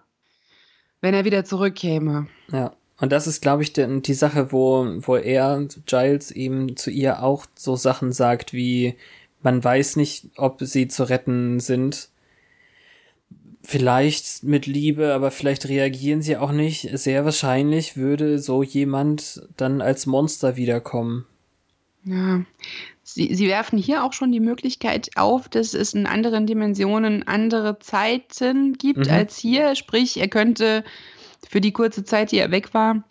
wenn er wieder zurückkäme. Ja. Und das ist, glaube ich, die, die Sache, wo, wo er, Giles, eben zu ihr auch so Sachen sagt wie, man weiß nicht, ob sie zu retten sind. Vielleicht mit Liebe, aber vielleicht reagieren sie auch nicht. Sehr wahrscheinlich würde so jemand dann als Monster wiederkommen. Ja. Sie, sie werfen hier auch schon die Möglichkeit auf, dass es in anderen Dimensionen andere Zeiten gibt Mhm. als hier. Sprich, er könnte für die kurze Zeit, die er weg war,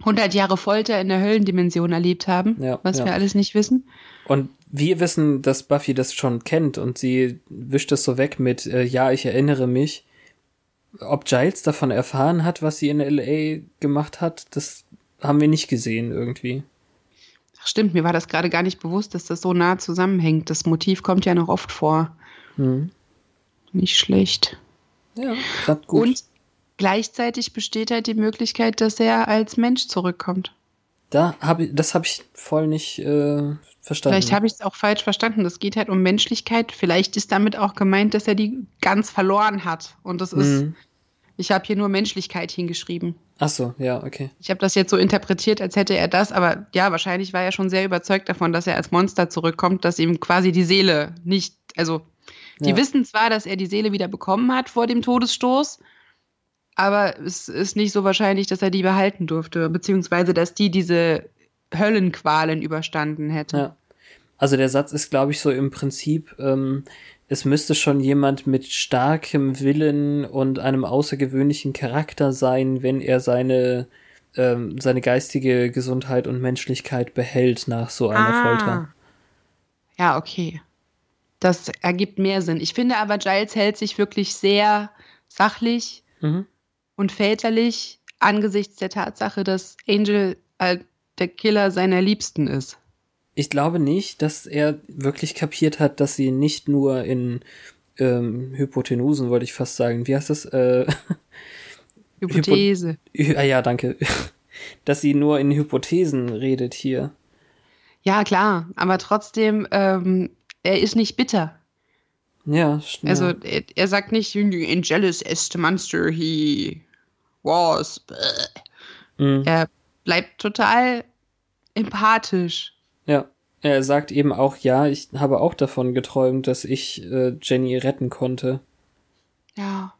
100 Jahre Folter in der Höllendimension erlebt haben, Ja, was ja. wir alles nicht wissen. Und wir wissen, dass Buffy das schon kennt und sie wischt es so weg mit, äh, ja, ich erinnere mich. Ob Giles davon erfahren hat, was sie in LA gemacht hat, das haben wir nicht gesehen irgendwie. Ach, stimmt, mir war das gerade gar nicht bewusst, dass das so nah zusammenhängt. Das Motiv kommt ja noch oft vor. Hm. Nicht schlecht. Ja, klappt gut. Und gleichzeitig besteht halt die Möglichkeit, dass er als Mensch zurückkommt. da hab ich, das habe ich voll nicht äh, verstanden. Vielleicht habe ich es auch falsch verstanden. Das geht halt um Menschlichkeit. Vielleicht ist damit auch gemeint, dass er die ganz verloren hat. Und das ist, Mhm. ich habe hier nur Menschlichkeit hingeschrieben. Ach so, ja, okay. Ich habe das jetzt so interpretiert, als hätte er das, aber ja, wahrscheinlich war er schon sehr überzeugt davon, dass er als Monster zurückkommt, dass ihm quasi die Seele nicht, also die Ja. wissen zwar, dass er die Seele wieder bekommen hat vor dem Todesstoß, aber es ist nicht so wahrscheinlich, dass er die behalten durfte, beziehungsweise dass die diese Höllenqualen überstanden hätte. Ja. Also der Satz ist, glaube ich, so im Prinzip, ähm, es müsste schon jemand mit starkem Willen und einem außergewöhnlichen Charakter sein, wenn er seine, ähm, seine geistige Gesundheit und Menschlichkeit behält nach so einer Ah. Folter. Ja, okay. Das ergibt mehr Sinn. Ich finde aber, Giles hält sich wirklich sehr sachlich Mhm. Und väterlich angesichts der Tatsache, dass Angel halt der Killer seiner Liebsten ist. Ich glaube nicht, dass er wirklich kapiert hat, dass sie nicht nur in ähm, Hypotenusen, wollte ich fast sagen, wie heißt das, äh, [LAUGHS] Hypothese. Hypo ah, ja, danke. [LAUGHS] Dass sie nur in Hypothesen redet hier. Ja, klar, aber trotzdem, ähm, er ist nicht bitter. Ja, stimmt. Also er, er sagt nicht, in jealous est monster he was. Mhm. Er bleibt total empathisch. Ja, er sagt eben auch, ja, ich habe auch davon geträumt, dass ich äh, Jenny retten konnte. Ja.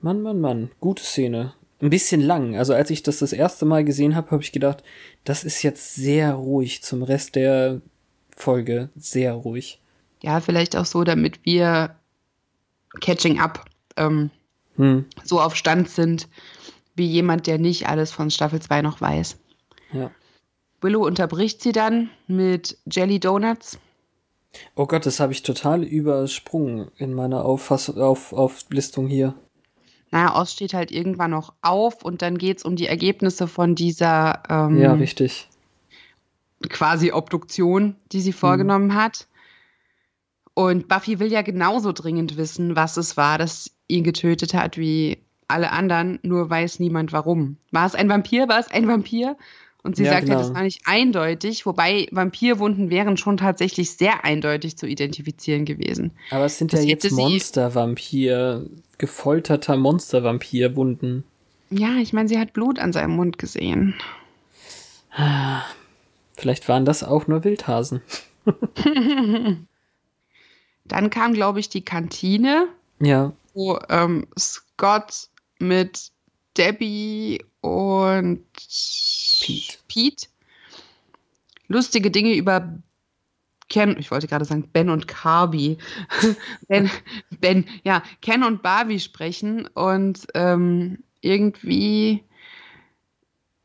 Mann, Mann, Mann, gute Szene. Ein bisschen lang. Also als ich das das erste Mal gesehen habe, habe ich gedacht, das ist jetzt sehr ruhig zum Rest der Folge. Sehr ruhig. Ja, vielleicht auch so, damit wir Catching Up ähm, hm. so auf Stand sind, wie jemand, der nicht alles von Staffel 2 noch weiß. Ja. Willow unterbricht sie dann mit Jelly Donuts. Oh Gott, das habe ich total übersprungen in meiner Auffass auf Auflistung hier. Naja, Oz steht halt irgendwann noch auf und dann geht es um die Ergebnisse von dieser ähm, ja, richtig. quasi Obduktion, die sie vorgenommen mhm. hat. Und Buffy will ja genauso dringend wissen, was es war, das ihn getötet hat, wie alle anderen, nur weiß niemand warum. War es ein Vampir? War es ein Vampir? Und sie ja, sagt genau. ja, das war nicht eindeutig, wobei Vampirwunden wären schon tatsächlich sehr eindeutig zu identifizieren gewesen. Aber es sind das ja jetzt Monstervampir, gefolterter Monstervampirwunden. Ja, ich meine, sie hat Blut an seinem Mund gesehen. Vielleicht waren das auch nur Wildhasen. [LAUGHS] Dann kam, glaube ich, die Kantine. Ja. Wo ähm, Scott mit Debbie und Pete. Pete lustige Dinge über Ken, ich wollte gerade sagen Ben und Carby, [LAUGHS] Ben, Ben, ja, Ken und Barbie sprechen und ähm, irgendwie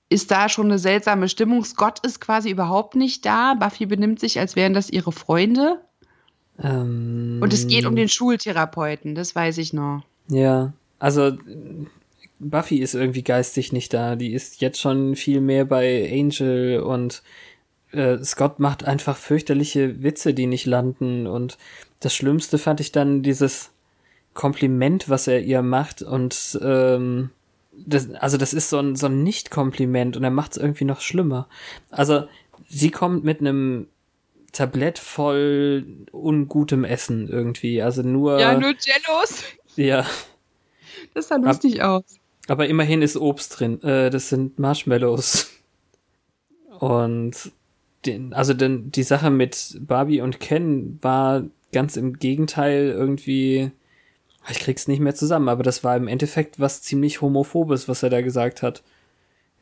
ist da schon eine seltsame Stimmung. Scott ist quasi überhaupt nicht da. Buffy benimmt sich, als wären das ihre Freunde. Ähm, und es geht um den Schultherapeuten, das weiß ich noch. Ja, also Buffy ist irgendwie geistig nicht da. Die ist jetzt schon viel mehr bei Angel und äh, Scott macht einfach fürchterliche Witze, die nicht landen. Und das Schlimmste fand ich dann dieses Kompliment, was er ihr macht. Und ähm, das, also das ist so ein, so ein Nicht-Kompliment und er macht es irgendwie noch schlimmer. Also sie kommt mit einem Tablett voll ungutem Essen irgendwie. Also nur. Ja, nur Jellos. Ja. Das sah lustig Ab, aus. Aber immerhin ist Obst drin. Äh, das sind Marshmallows. Und den, also denn die Sache mit Barbie und Ken war ganz im Gegenteil irgendwie. Ich krieg's nicht mehr zusammen, aber das war im Endeffekt was ziemlich homophobes, was er da gesagt hat.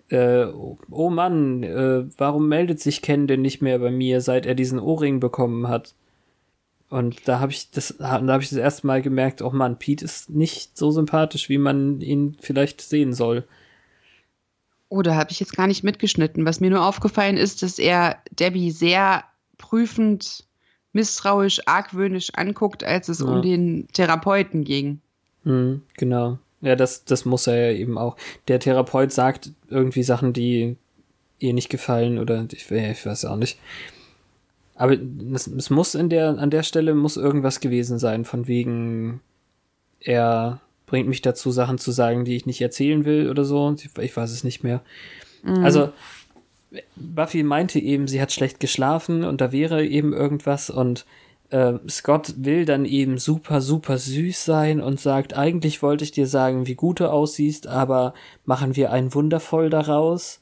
Äh, oh Mann, äh, warum meldet sich Ken denn nicht mehr bei mir, seit er diesen Ohrring bekommen hat? Und da habe ich das, da habe ich das erste Mal gemerkt, oh Mann, Pete ist nicht so sympathisch, wie man ihn vielleicht sehen soll. Oh, da habe ich jetzt gar nicht mitgeschnitten. Was mir nur aufgefallen ist, dass er Debbie sehr prüfend, misstrauisch, argwöhnisch anguckt, als es ja. um den Therapeuten ging. Mhm, genau. Ja, das, das muss er ja eben auch. Der Therapeut sagt irgendwie Sachen, die ihr nicht gefallen oder ich, ich weiß auch nicht. Aber es, es muss in der, an der Stelle muss irgendwas gewesen sein, von wegen, er bringt mich dazu, Sachen zu sagen, die ich nicht erzählen will oder so. Ich weiß es nicht mehr. Mhm. Also, Buffy meinte eben, sie hat schlecht geschlafen und da wäre eben irgendwas und äh, Scott will dann eben super, super süß sein und sagt, eigentlich wollte ich dir sagen, wie gut du aussiehst, aber machen wir ein Wundervoll daraus.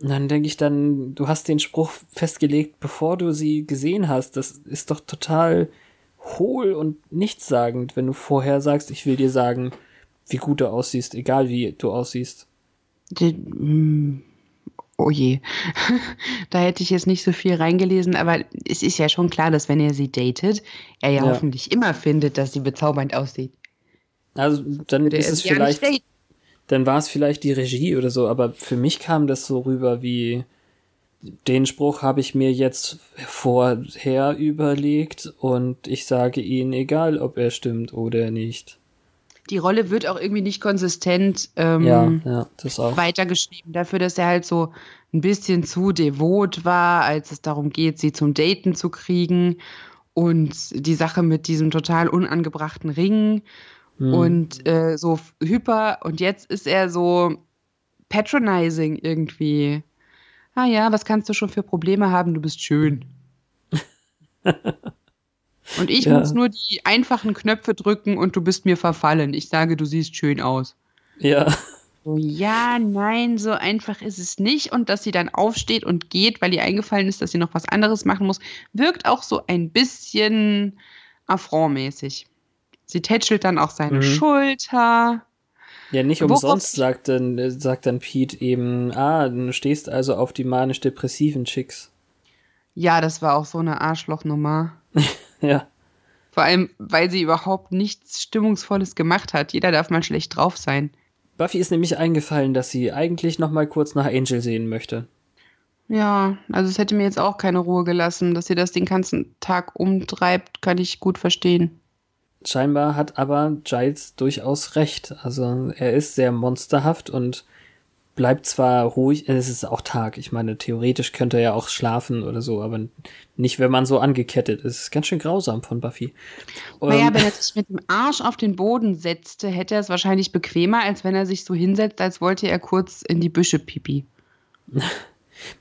Und dann denke ich dann, du hast den Spruch festgelegt, bevor du sie gesehen hast. Das ist doch total hohl und nichtssagend, wenn du vorher sagst, ich will dir sagen, wie gut du aussiehst, egal wie du aussiehst. Mm, oh je. [LAUGHS] da hätte ich jetzt nicht so viel reingelesen, aber es ist ja schon klar, dass wenn er sie datet, er ja, ja. hoffentlich immer findet, dass sie bezaubernd aussieht. Also dann ist es vielleicht dann war es vielleicht die Regie oder so, aber für mich kam das so rüber wie, den Spruch habe ich mir jetzt vorher überlegt und ich sage Ihnen, egal ob er stimmt oder nicht. Die Rolle wird auch irgendwie nicht konsistent ähm, ja, ja, das auch. weitergeschrieben, dafür, dass er halt so ein bisschen zu devot war, als es darum geht, sie zum Daten zu kriegen und die Sache mit diesem total unangebrachten Ring hm. und äh, so hyper und jetzt ist er so patronizing irgendwie. Ah ja, was kannst du schon für Probleme haben? Du bist schön. [LAUGHS] und ich ja. muss nur die einfachen Knöpfe drücken und du bist mir verfallen. Ich sage, du siehst schön aus. Ja. So, ja, nein, so einfach ist es nicht. Und dass sie dann aufsteht und geht, weil ihr eingefallen ist, dass sie noch was anderes machen muss, wirkt auch so ein bisschen affrontmäßig. Sie tätschelt dann auch seine mhm. Schulter. Ja, nicht umsonst sagt dann, sagt dann Pete eben, ah, du stehst also auf die manisch-depressiven Chicks. Ja, das war auch so eine Arschlochnummer. [LAUGHS] [LAUGHS] ja. Vor allem, weil sie überhaupt nichts Stimmungsvolles gemacht hat. Jeder darf mal schlecht drauf sein. Buffy ist nämlich eingefallen, dass sie eigentlich noch mal kurz nach Angel sehen möchte. Ja, also es hätte mir jetzt auch keine Ruhe gelassen, dass sie das den ganzen Tag umtreibt, kann ich gut verstehen. Scheinbar hat aber Giles durchaus recht. Also er ist sehr monsterhaft und bleibt zwar ruhig, es ist auch Tag. Ich meine, theoretisch könnte er ja auch schlafen oder so, aber nicht, wenn man so angekettet ist. ist ganz schön grausam von Buffy. Naja, ähm, wenn er sich mit dem Arsch auf den Boden setzte, hätte er es wahrscheinlich bequemer, als wenn er sich so hinsetzt, als wollte er kurz in die Büsche pipi. [LAUGHS]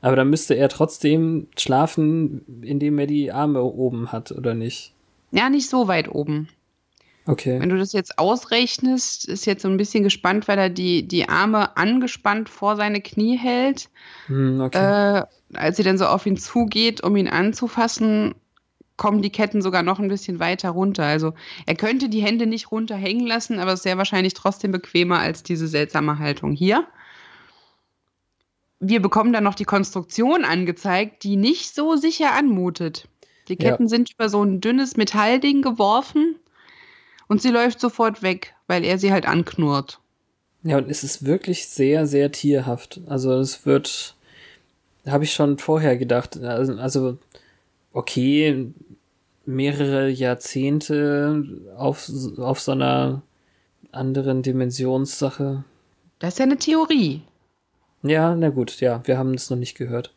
aber dann müsste er trotzdem schlafen, indem er die Arme oben hat, oder nicht? Ja, nicht so weit oben. Okay. Wenn du das jetzt ausrechnest, ist jetzt so ein bisschen gespannt, weil er die, die Arme angespannt vor seine Knie hält. Hm, okay. Äh, als sie dann so auf ihn zugeht, um ihn anzufassen, kommen die Ketten sogar noch ein bisschen weiter runter. Also er könnte die Hände nicht runterhängen lassen, aber es ist sehr wahrscheinlich trotzdem bequemer als diese seltsame Haltung hier. Wir bekommen dann noch die Konstruktion angezeigt, die nicht so sicher anmutet. Die Ketten ja. sind über so ein dünnes Metallding geworfen und sie läuft sofort weg, weil er sie halt anknurrt. Ja, und es ist wirklich sehr, sehr tierhaft. Also es wird, habe ich schon vorher gedacht, also, also okay, mehrere Jahrzehnte auf, auf so einer anderen Dimensionssache. Das ist ja eine Theorie. Ja, na gut, ja, wir haben es noch nicht gehört.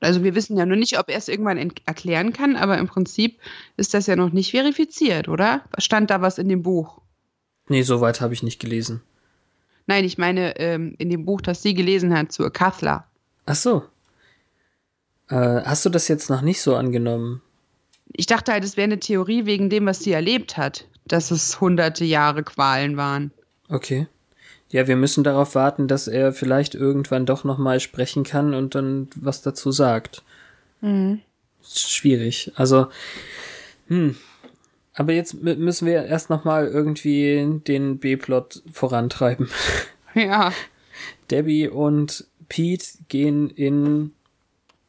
Also wir wissen ja nur nicht, ob er es irgendwann erklären kann, aber im Prinzip ist das ja noch nicht verifiziert, oder? Stand da was in dem Buch? Nee, soweit habe ich nicht gelesen. Nein, ich meine ähm, in dem Buch, das sie gelesen hat, zu Akathla. Ach so. Äh, hast du das jetzt noch nicht so angenommen? Ich dachte halt, es wäre eine Theorie wegen dem, was sie erlebt hat, dass es hunderte Jahre Qualen waren. Okay. Ja, wir müssen darauf warten, dass er vielleicht irgendwann doch nochmal sprechen kann und dann was dazu sagt. Mhm. Schwierig. Also, hm. Aber jetzt müssen wir erst nochmal irgendwie den B-Plot vorantreiben. [LAUGHS] Ja. Debbie und Pete gehen in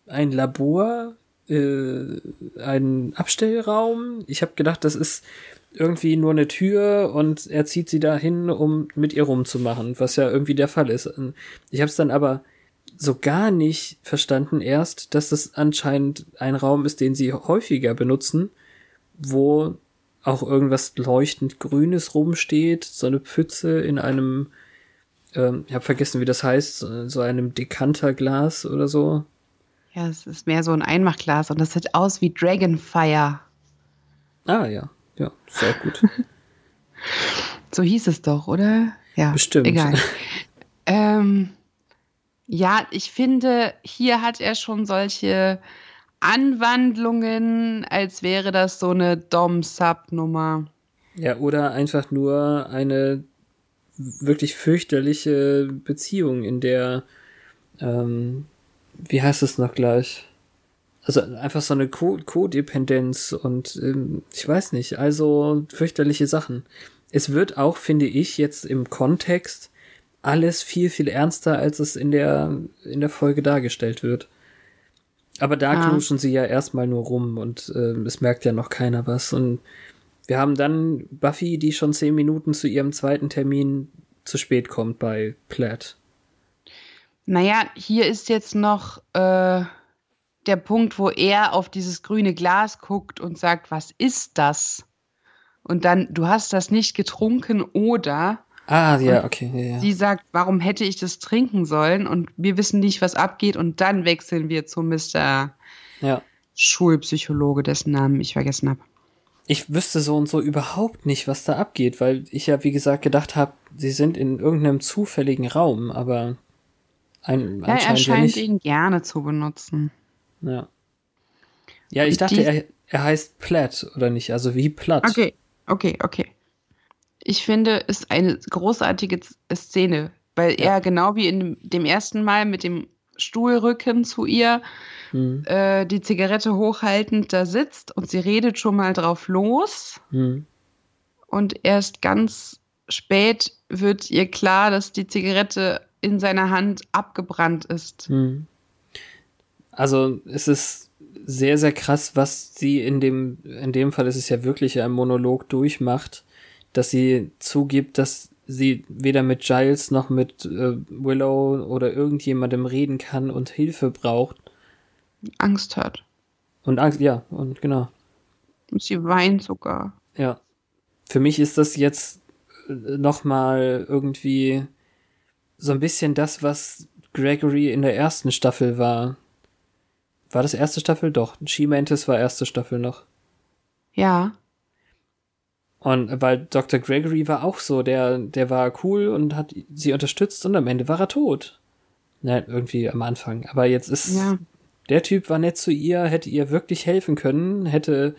ein Labor, äh, einen Abstellraum. Ich habe gedacht, das ist irgendwie nur eine Tür und er zieht sie dahin, um mit ihr rumzumachen, was ja irgendwie der Fall ist. Ich habe es dann aber so gar nicht verstanden erst, dass das anscheinend ein Raum ist, den sie häufiger benutzen, wo auch irgendwas leuchtend Grünes rumsteht, so eine Pfütze in einem, ähm, ich habe vergessen, wie das heißt, so einem Dekanterglas oder so. Ja, es ist mehr so ein Einmachglas und das sieht aus wie Dragonfire. Ah ja. Ja, sehr gut. [LAUGHS] so hieß es doch, oder? Ja, bestimmt. Egal. ähm, ja, ich finde, hier hat er schon solche Anwandlungen, als wäre das so eine Dom-Sub-Nummer. Ja, oder einfach nur eine wirklich fürchterliche Beziehung, in der, ähm, wie heißt es noch gleich? Also einfach so eine Co-Dependenz und ähm, ich weiß nicht, also fürchterliche Sachen. Es wird auch, finde ich, jetzt im Kontext alles viel, viel ernster, als es in der, in der Folge dargestellt wird. Aber da ah. knuschen sie ja erstmal nur rum und äh, es merkt ja noch keiner was. Und wir haben dann Buffy, die schon zehn Minuten zu ihrem zweiten Termin zu spät kommt bei Platt. Naja, hier ist jetzt noch äh, der Punkt, wo er auf dieses grüne Glas guckt und sagt, was ist das? Und dann, du hast das nicht getrunken oder. Ah, ja, okay. Ja, ja. Sie sagt, warum hätte ich das trinken sollen? Und wir wissen nicht, was abgeht. Und dann wechseln wir zu Mr. Ja. Schulpsychologe, dessen Namen ich vergessen habe. ich wüsste so und so überhaupt nicht, was da abgeht, weil ich ja, wie gesagt, gedacht habe, sie sind in irgendeinem zufälligen Raum, aber ein, ja, er scheint ja ihn gerne zu benutzen. Ja. Ja, ich dachte, er, er heißt Platt oder nicht, also wie Platt. Okay, okay, okay. Ich finde, es ist eine großartige Szene, weil ja. er genau wie in dem ersten Mal mit dem Stuhlrücken zu ihr hm. äh, die Zigarette hochhaltend da sitzt und sie redet schon mal drauf los. Hm. Und erst ganz spät wird ihr klar, dass die Zigarette in seiner Hand abgebrannt ist. Hm. Also es ist sehr, sehr krass, was sie in dem, in dem Fall ist es ja wirklich ein Monolog durchmacht, dass sie zugibt, dass sie weder mit Giles noch mit äh, Willow oder irgendjemandem reden kann und Hilfe braucht. Angst hat. Und Angst, ja, und genau. Und sie weint sogar. Ja. Für mich ist das jetzt äh, nochmal irgendwie so ein bisschen das, was Gregory in der ersten Staffel war. War das erste Staffel? Doch. She Mantis war erste Staffel noch. Ja. Und weil Dr. Gregory war auch so, der, der war cool und hat sie unterstützt und am Ende war er tot. Ja, irgendwie am Anfang. Aber jetzt ist ja. der Typ war nett zu ihr, hätte ihr wirklich helfen können, hätte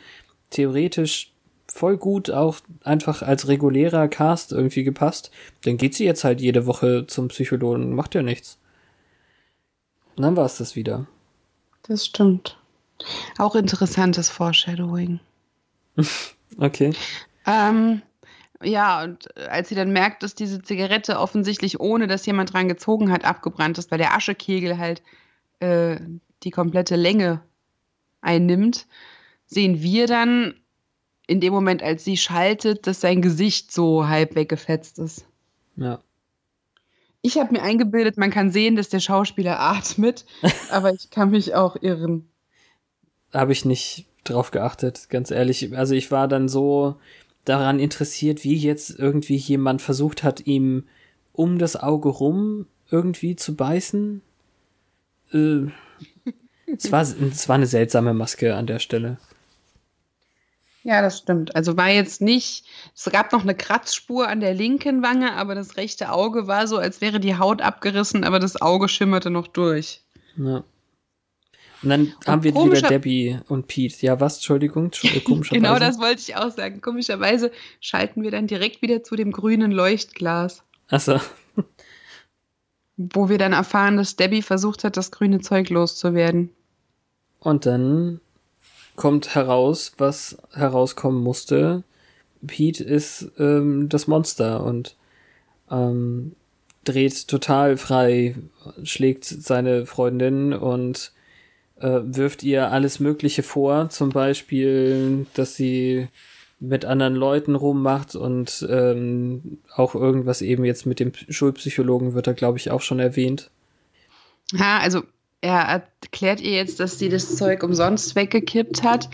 theoretisch voll gut auch einfach als regulärer Cast irgendwie gepasst. Dann geht sie jetzt halt jede Woche zum Psychologen, macht ja nichts. Und dann war es das wieder. Das stimmt. Auch interessantes Foreshadowing. [LAUGHS] okay. Ähm, ja, und als sie dann merkt, dass diese Zigarette offensichtlich, ohne dass jemand dran gezogen hat, abgebrannt ist, weil der Aschekegel halt äh, die komplette Länge einnimmt, sehen wir dann in dem Moment, als sie schaltet, dass sein Gesicht so halb weggefetzt ist. Ja. Ich habe mir eingebildet, man kann sehen, dass der Schauspieler atmet, [LAUGHS] aber ich kann mich auch irren. Habe ich nicht drauf geachtet, ganz ehrlich. Also ich war dann so daran interessiert, wie jetzt irgendwie jemand versucht hat, ihm um das Auge rum irgendwie zu beißen. Äh, es, war, es war eine seltsame Maske an der Stelle. Ja, das stimmt. Also war jetzt nicht, es gab noch eine Kratzspur an der linken Wange, aber das rechte Auge war so, als wäre die Haut abgerissen, aber das Auge schimmerte noch durch. Ja. Und dann und haben wir wieder Debbie und Pete. Ja, was? Entschuldigung, komischerweise. [LAUGHS] genau das wollte ich auch sagen. Komischerweise schalten wir dann direkt wieder zu dem grünen Leuchtglas. Achso. [LAUGHS] Wo wir dann erfahren, dass Debbie versucht hat, das grüne Zeug loszuwerden. Und dann kommt heraus, was herauskommen musste. Pete ist ähm, das Monster und ähm, dreht total frei, schlägt seine Freundin und äh, wirft ihr alles Mögliche vor, zum Beispiel, dass sie mit anderen Leuten rummacht und ähm, auch irgendwas eben jetzt mit dem Schulpsychologen wird da, glaube ich, auch schon erwähnt. Ja, also er erklärt ihr jetzt, dass sie das Zeug umsonst weggekippt hat,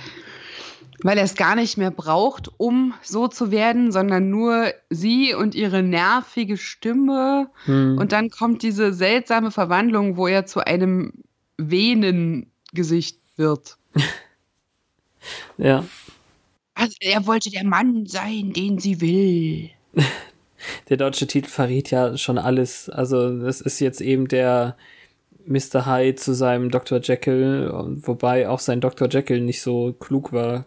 weil er es gar nicht mehr braucht, um so zu werden, sondern nur sie und ihre nervige Stimme. Hm. Und dann kommt diese seltsame Verwandlung, wo er zu einem Venen Gesicht wird. [LAUGHS] ja. Also er wollte der Mann sein, den sie will. [LAUGHS] Der deutsche Titel verrät ja schon alles. Also das ist jetzt eben der Mr. Hyde zu seinem Dr. Jekyll, wobei auch sein Dr. Jekyll nicht so klug war.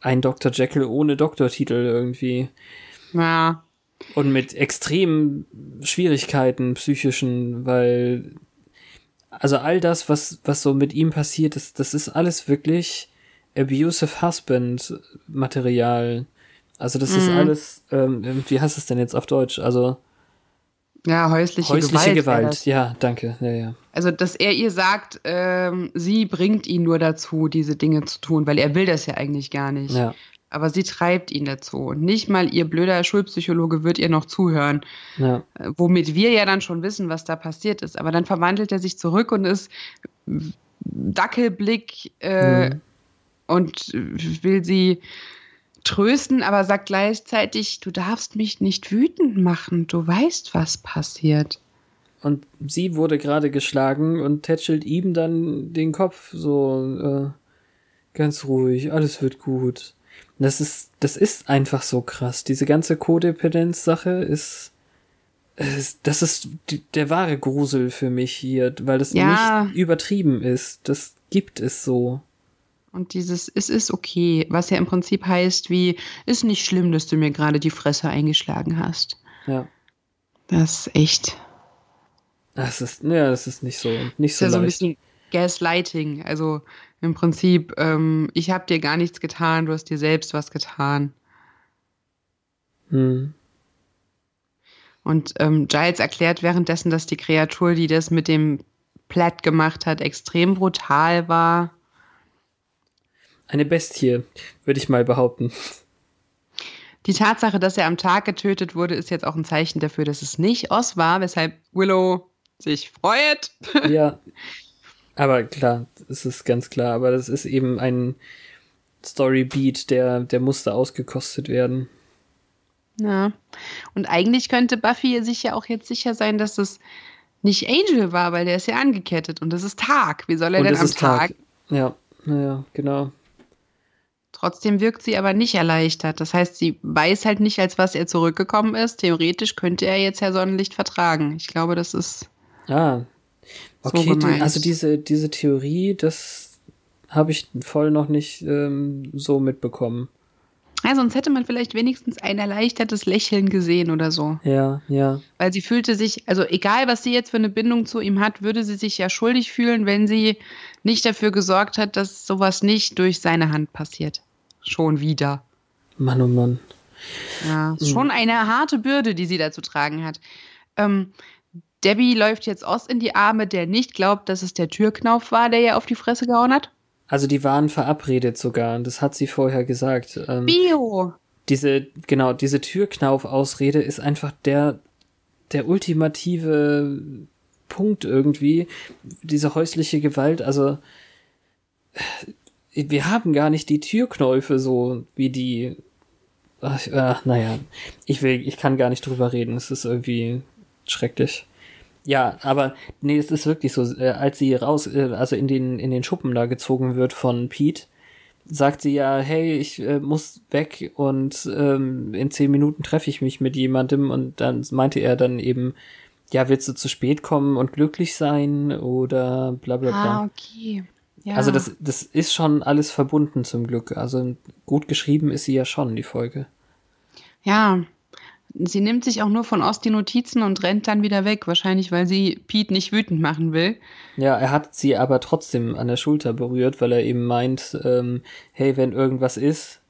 Ein Dr. Jekyll ohne Doktortitel irgendwie. Ja. Und mit extremen Schwierigkeiten psychischen, weil also all das, was, was so mit ihm passiert ist, das ist alles wirklich abusive husband Material. Also das mhm. ist alles, ähm, wie heißt es denn jetzt auf Deutsch? Also ja, häusliche, häusliche Gewalt. Gewalt. Ja, danke. Ja, ja. Also, dass er ihr sagt, ähm, sie bringt ihn nur dazu, diese Dinge zu tun, weil er will das ja eigentlich gar nicht. Ja aber sie treibt ihn dazu. Und nicht mal ihr blöder Schulpsychologe wird ihr noch zuhören. Ja. Äh, womit wir ja dann schon wissen, was da passiert ist. Aber dann verwandelt er sich zurück und ist Dackelblick äh, mhm. und will sie trösten, aber sagt gleichzeitig, du darfst mich nicht wütend machen, du weißt, was passiert. Und sie wurde gerade geschlagen und tätschelt ihm dann den Kopf so äh, ganz ruhig, alles wird gut. Das ist, das ist einfach so krass. Diese ganze Codependenz-Sache ist, ist, das ist die, der wahre Grusel für mich hier, weil das Ja. nicht übertrieben ist. Das gibt es so. Und dieses es ist okay, was ja im Prinzip heißt wie, ist nicht schlimm, dass du mir gerade die Fresse eingeschlagen hast. Ja. Das ist echt. Das ist, ja, das ist nicht so, nicht ist so ja so ein bisschen Gaslighting. Also im Prinzip, ähm, ich habe dir gar nichts getan, du hast dir selbst was getan. Hm. Und ähm, Giles erklärt währenddessen, dass die Kreatur, die das mit dem Platt gemacht hat, extrem brutal war. Eine Bestie, würde ich mal behaupten. Die Tatsache, dass er am Tag getötet wurde, ist jetzt auch ein Zeichen dafür, dass es nicht Oz war, weshalb Willow sich freut. [LAUGHS] Ja. Aber klar, es ist ganz klar. Aber das ist eben ein Storybeat, der, der musste ausgekostet werden. Ja. Und eigentlich könnte Buffy sich ja auch jetzt sicher sein, dass es nicht Angel war, weil der ist ja angekettet und es ist Tag. Wie soll er Und denn am Tag. Tag? Ja, naja, genau. Trotzdem wirkt sie aber nicht erleichtert. Das heißt, sie weiß halt nicht, als was er zurückgekommen ist. Theoretisch könnte er jetzt Herr Sonnenlicht vertragen. Ich glaube, das ist Ah. So Okay, die, gemeint. also diese, diese Theorie, das habe ich voll noch nicht ähm, so mitbekommen. Ja, sonst hätte man vielleicht wenigstens ein erleichtertes Lächeln gesehen oder so. Ja, ja. Weil sie fühlte sich, also egal was sie jetzt für eine Bindung zu ihm hat, würde sie sich ja schuldig fühlen, wenn sie nicht dafür gesorgt hat, dass sowas nicht durch seine Hand passiert. Schon wieder. Mann, oh Mann. Ja, ist schon eine harte Bürde, die sie da zu tragen hat. Ähm, Debbie läuft jetzt Ost in die Arme, der nicht glaubt, dass es der Türknauf war, der ihr auf die Fresse gehauen hat. Also die waren verabredet sogar, und das hat sie vorher gesagt. Ähm, Bio! diese, genau, diese Türknauf-Ausrede ist einfach der, der ultimative Punkt irgendwie. Diese häusliche Gewalt, also wir haben gar nicht die Türknäufe so wie die. Ach, äh, naja, ich will, ich kann gar nicht drüber reden. Es ist irgendwie schrecklich. Ja, aber nee, es ist wirklich so, äh, als sie raus, äh, also in den, in den Schuppen da gezogen wird von Pete, sagt sie ja, hey, ich äh, muss weg und ähm, in zehn Minuten treffe ich mich mit jemandem und dann meinte er dann eben, ja, willst du zu spät kommen und glücklich sein oder bla bla bla. Ah, okay. Ja. Also das, das ist schon alles verbunden zum Glück. Also gut geschrieben ist sie ja schon, die Folge. Ja, sie nimmt sich auch nur von Ost die Notizen und rennt dann wieder weg. Wahrscheinlich, weil sie Pete nicht wütend machen will. Ja, er hat sie aber trotzdem an der Schulter berührt, weil er eben meint, ähm, hey, wenn irgendwas ist,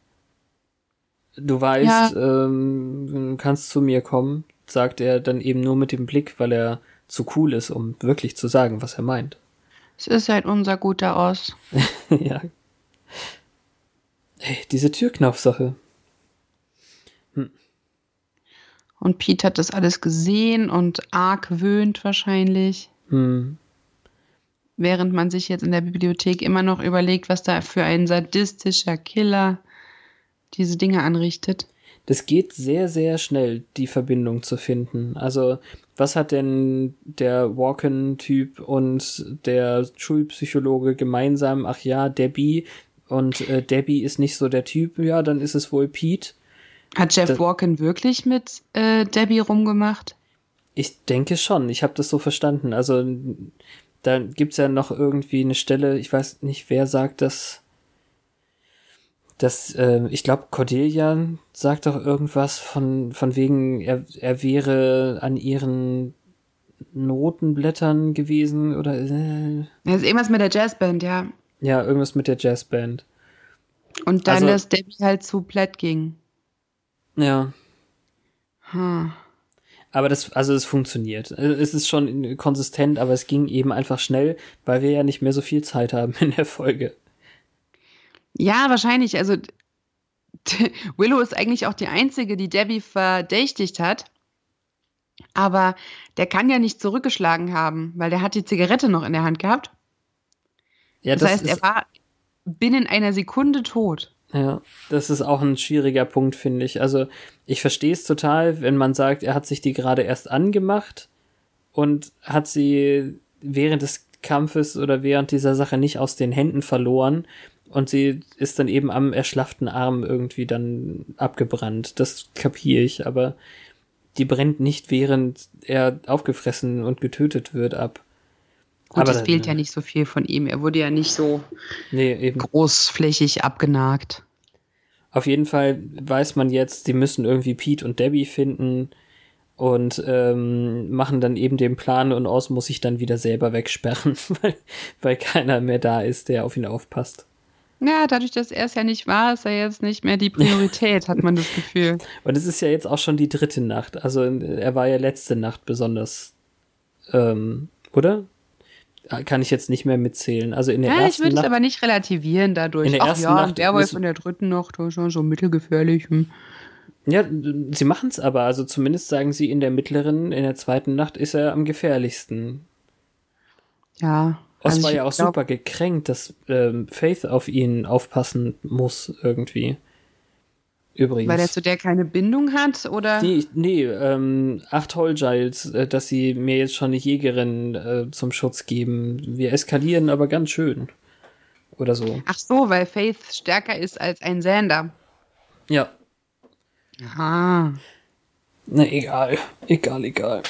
du weißt, ähm, du kannst zu mir kommen, sagt er dann eben nur mit dem Blick, weil er zu cool ist, um wirklich zu sagen, was er meint. Es ist halt unser guter Ost. [LAUGHS] ja. Hey, diese Türknauf-Sache. Und Pete hat das alles gesehen und argwöhnt wahrscheinlich. Hm. Während man sich jetzt in der Bibliothek immer noch überlegt, was da für ein sadistischer Killer diese Dinge anrichtet. Das geht sehr, sehr schnell, die Verbindung zu finden. Also, was hat denn der Walken-Typ und der Schulpsychologe gemeinsam? Ach ja, Debbie. Und äh, Debbie ist nicht so der Typ. Ja, dann ist es wohl Pete. Hat Jeff Das- Walken wirklich mit äh, Debbie rumgemacht? Ich denke schon. Ich habe das so verstanden. Also, da gibt's ja noch irgendwie eine Stelle, ich weiß nicht, wer sagt das. Das, äh, ich glaube, Cordelia sagt doch irgendwas von, von wegen, er, er wäre an ihren Notenblättern gewesen oder äh, Das ist irgendwas mit der Jazzband, ja. ja, irgendwas mit der Jazzband. Und dann, Also- dass Debbie halt zu Platt ging. Ja. Hm. Aber das, also es funktioniert. Also Es ist schon konsistent, aber es ging eben einfach schnell, weil wir ja nicht mehr so viel Zeit haben in der Folge. Ja, wahrscheinlich. Also [LAUGHS] Willow ist eigentlich auch die Einzige, die Debbie verdächtigt hat. Aber der kann ja nicht zurückgeschlagen haben, weil der hat die Zigarette noch in der Hand gehabt. Ja, Das, heißt, ist, er war binnen einer Sekunde tot. Ja, das ist auch ein schwieriger Punkt, finde ich. Also, ich verstehe es total, wenn man sagt, er hat sich die gerade erst angemacht und hat sie während des Kampfes oder während dieser Sache nicht aus den Händen verloren und sie ist dann eben am erschlafften Arm irgendwie dann abgebrannt. Das kapiere ich, aber die brennt nicht, während er aufgefressen und getötet wird, ab. Gut, aber es dann, fehlt äh, ja nicht so viel von ihm. Er wurde ja nicht so Nee, großflächig abgenagt. Auf jeden Fall weiß man jetzt, sie müssen irgendwie Pete und Debbie finden und ähm, machen dann eben den Plan und Oz muss sich dann wieder selber wegsperren, [LAUGHS] weil, weil keiner mehr da ist, der auf ihn aufpasst. Ja, dadurch, dass er es ja nicht war, ist er jetzt nicht mehr die Priorität, hat man das Gefühl. [LAUGHS] Und es ist ja jetzt auch schon die dritte Nacht. Also er war ja letzte Nacht besonders, ähm, oder? Kann ich jetzt nicht mehr mitzählen. Also in der Ja, ich ersten würde es aber nicht relativieren dadurch. In der Ach ersten ja, Nacht der Wolf in der dritten Nacht war schon so mittelgefährlich. Hm. Ja, sie machen es aber. Also zumindest sagen sie in der mittleren, in der zweiten Nacht ist er am gefährlichsten. Ja. Oz also war ja auch glaub- super gekränkt, dass ähm, Faith auf ihn aufpassen muss irgendwie. Übrigens. Weil er zu der keine Bindung hat, oder? Nee, nee ähm, acht Holgiles, äh, dass sie mir jetzt schon eine Jägerin äh, zum Schutz geben. Wir eskalieren aber ganz schön. Oder so. Ach so, weil Faith stärker ist als ein Sander. Ja. Ah. Na, egal. Egal, egal.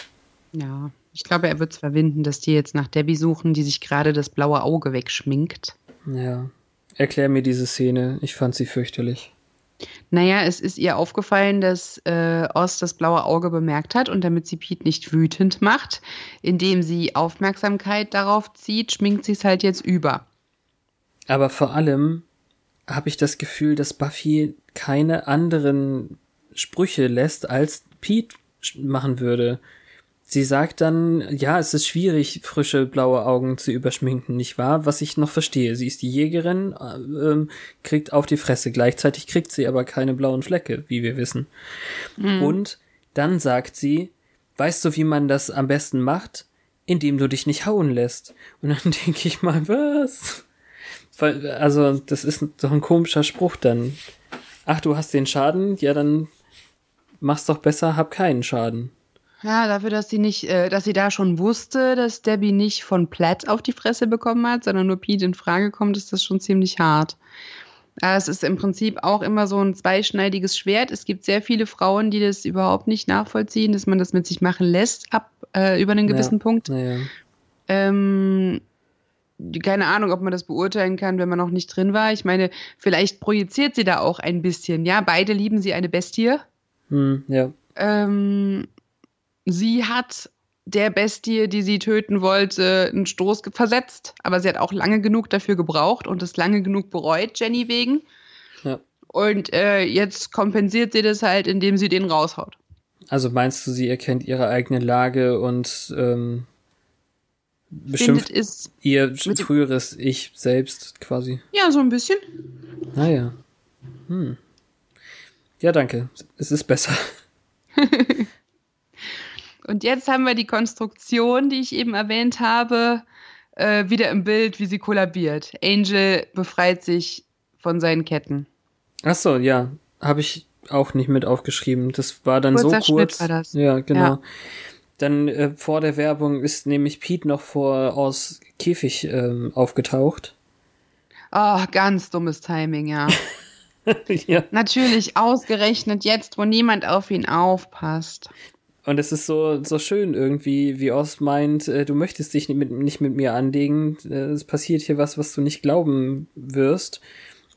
Ja. Ich glaube, er wird es verwinden, dass die jetzt nach Debbie suchen, die sich gerade das blaue Auge wegschminkt. Ja. Erklär mir diese Szene. Ich fand sie fürchterlich. Naja, es ist ihr aufgefallen, dass äh, Oz das blaue Auge bemerkt hat und damit sie Pete nicht wütend macht, indem sie Aufmerksamkeit darauf zieht, schminkt sie es halt jetzt über. Aber vor allem habe ich das Gefühl, dass Buffy keine anderen Sprüche lässt, als Pete machen würde. Sie sagt dann, ja, es ist schwierig, frische blaue Augen zu überschminken, nicht wahr? Was ich noch verstehe. Sie ist die Jägerin, äh, ähm, kriegt auf die Fresse. Gleichzeitig kriegt sie aber keine blauen Flecke, wie wir wissen. Und dann sagt sie, weißt du, wie man das am besten macht? Indem du dich nicht hauen lässt. Und dann [LAUGHS] denke ich mal, was? Also, das ist doch ein komischer Spruch dann. Ach, du hast den Schaden? Ja, dann mach's doch besser, hab keinen Schaden. Ja, dafür, dass sie nicht, äh, dass sie da schon wusste, dass Debbie nicht von Platt auf die Fresse bekommen hat, sondern nur Pete in Frage kommt, ist das schon ziemlich hart. Ja, es ist im Prinzip auch immer so ein zweischneidiges Schwert. Es gibt sehr viele Frauen, die das überhaupt nicht nachvollziehen, dass man das mit sich machen lässt, ab äh, über einen gewissen ja, Punkt. Naja. Ähm, keine Ahnung, ob man das beurteilen kann, wenn man noch nicht drin war. Ich meine, vielleicht projiziert sie da auch ein bisschen. Ja, beide lieben sie eine Bestie. Hm, ja. Ähm, sie hat der Bestie, die sie töten wollte, einen Stoß versetzt, aber sie hat auch lange genug dafür gebraucht und es lange genug bereut, Jenny wegen. Ja. Und äh, jetzt kompensiert sie das halt, indem sie den raushaut. Also meinst du, sie erkennt ihre eigene Lage und ähm, beschimpft Findet es, ihr früheres Ich selbst quasi? ja, so ein bisschen. Naja. Hm. Ja, danke. Es ist besser. [LAUGHS] Und jetzt haben wir die Konstruktion, die ich eben erwähnt habe, äh, wieder im Bild, wie sie kollabiert. Angel befreit sich von seinen Ketten. Ach so, ja. Habe ich auch nicht mit aufgeschrieben. Das war dann Kurzer so kurz. Schnitt war das. Ja, genau. Ja. Dann äh, vor der Werbung ist nämlich Pete noch vor aus Käfig ähm, aufgetaucht. Oh, ganz dummes Timing, ja. [LAUGHS] ja. Natürlich ausgerechnet jetzt, wo niemand auf ihn aufpasst. Und es ist so, so schön irgendwie, wie Oz meint, äh, du möchtest dich nicht mit, nicht mit mir anlegen. Äh, es passiert hier was, was du nicht glauben wirst.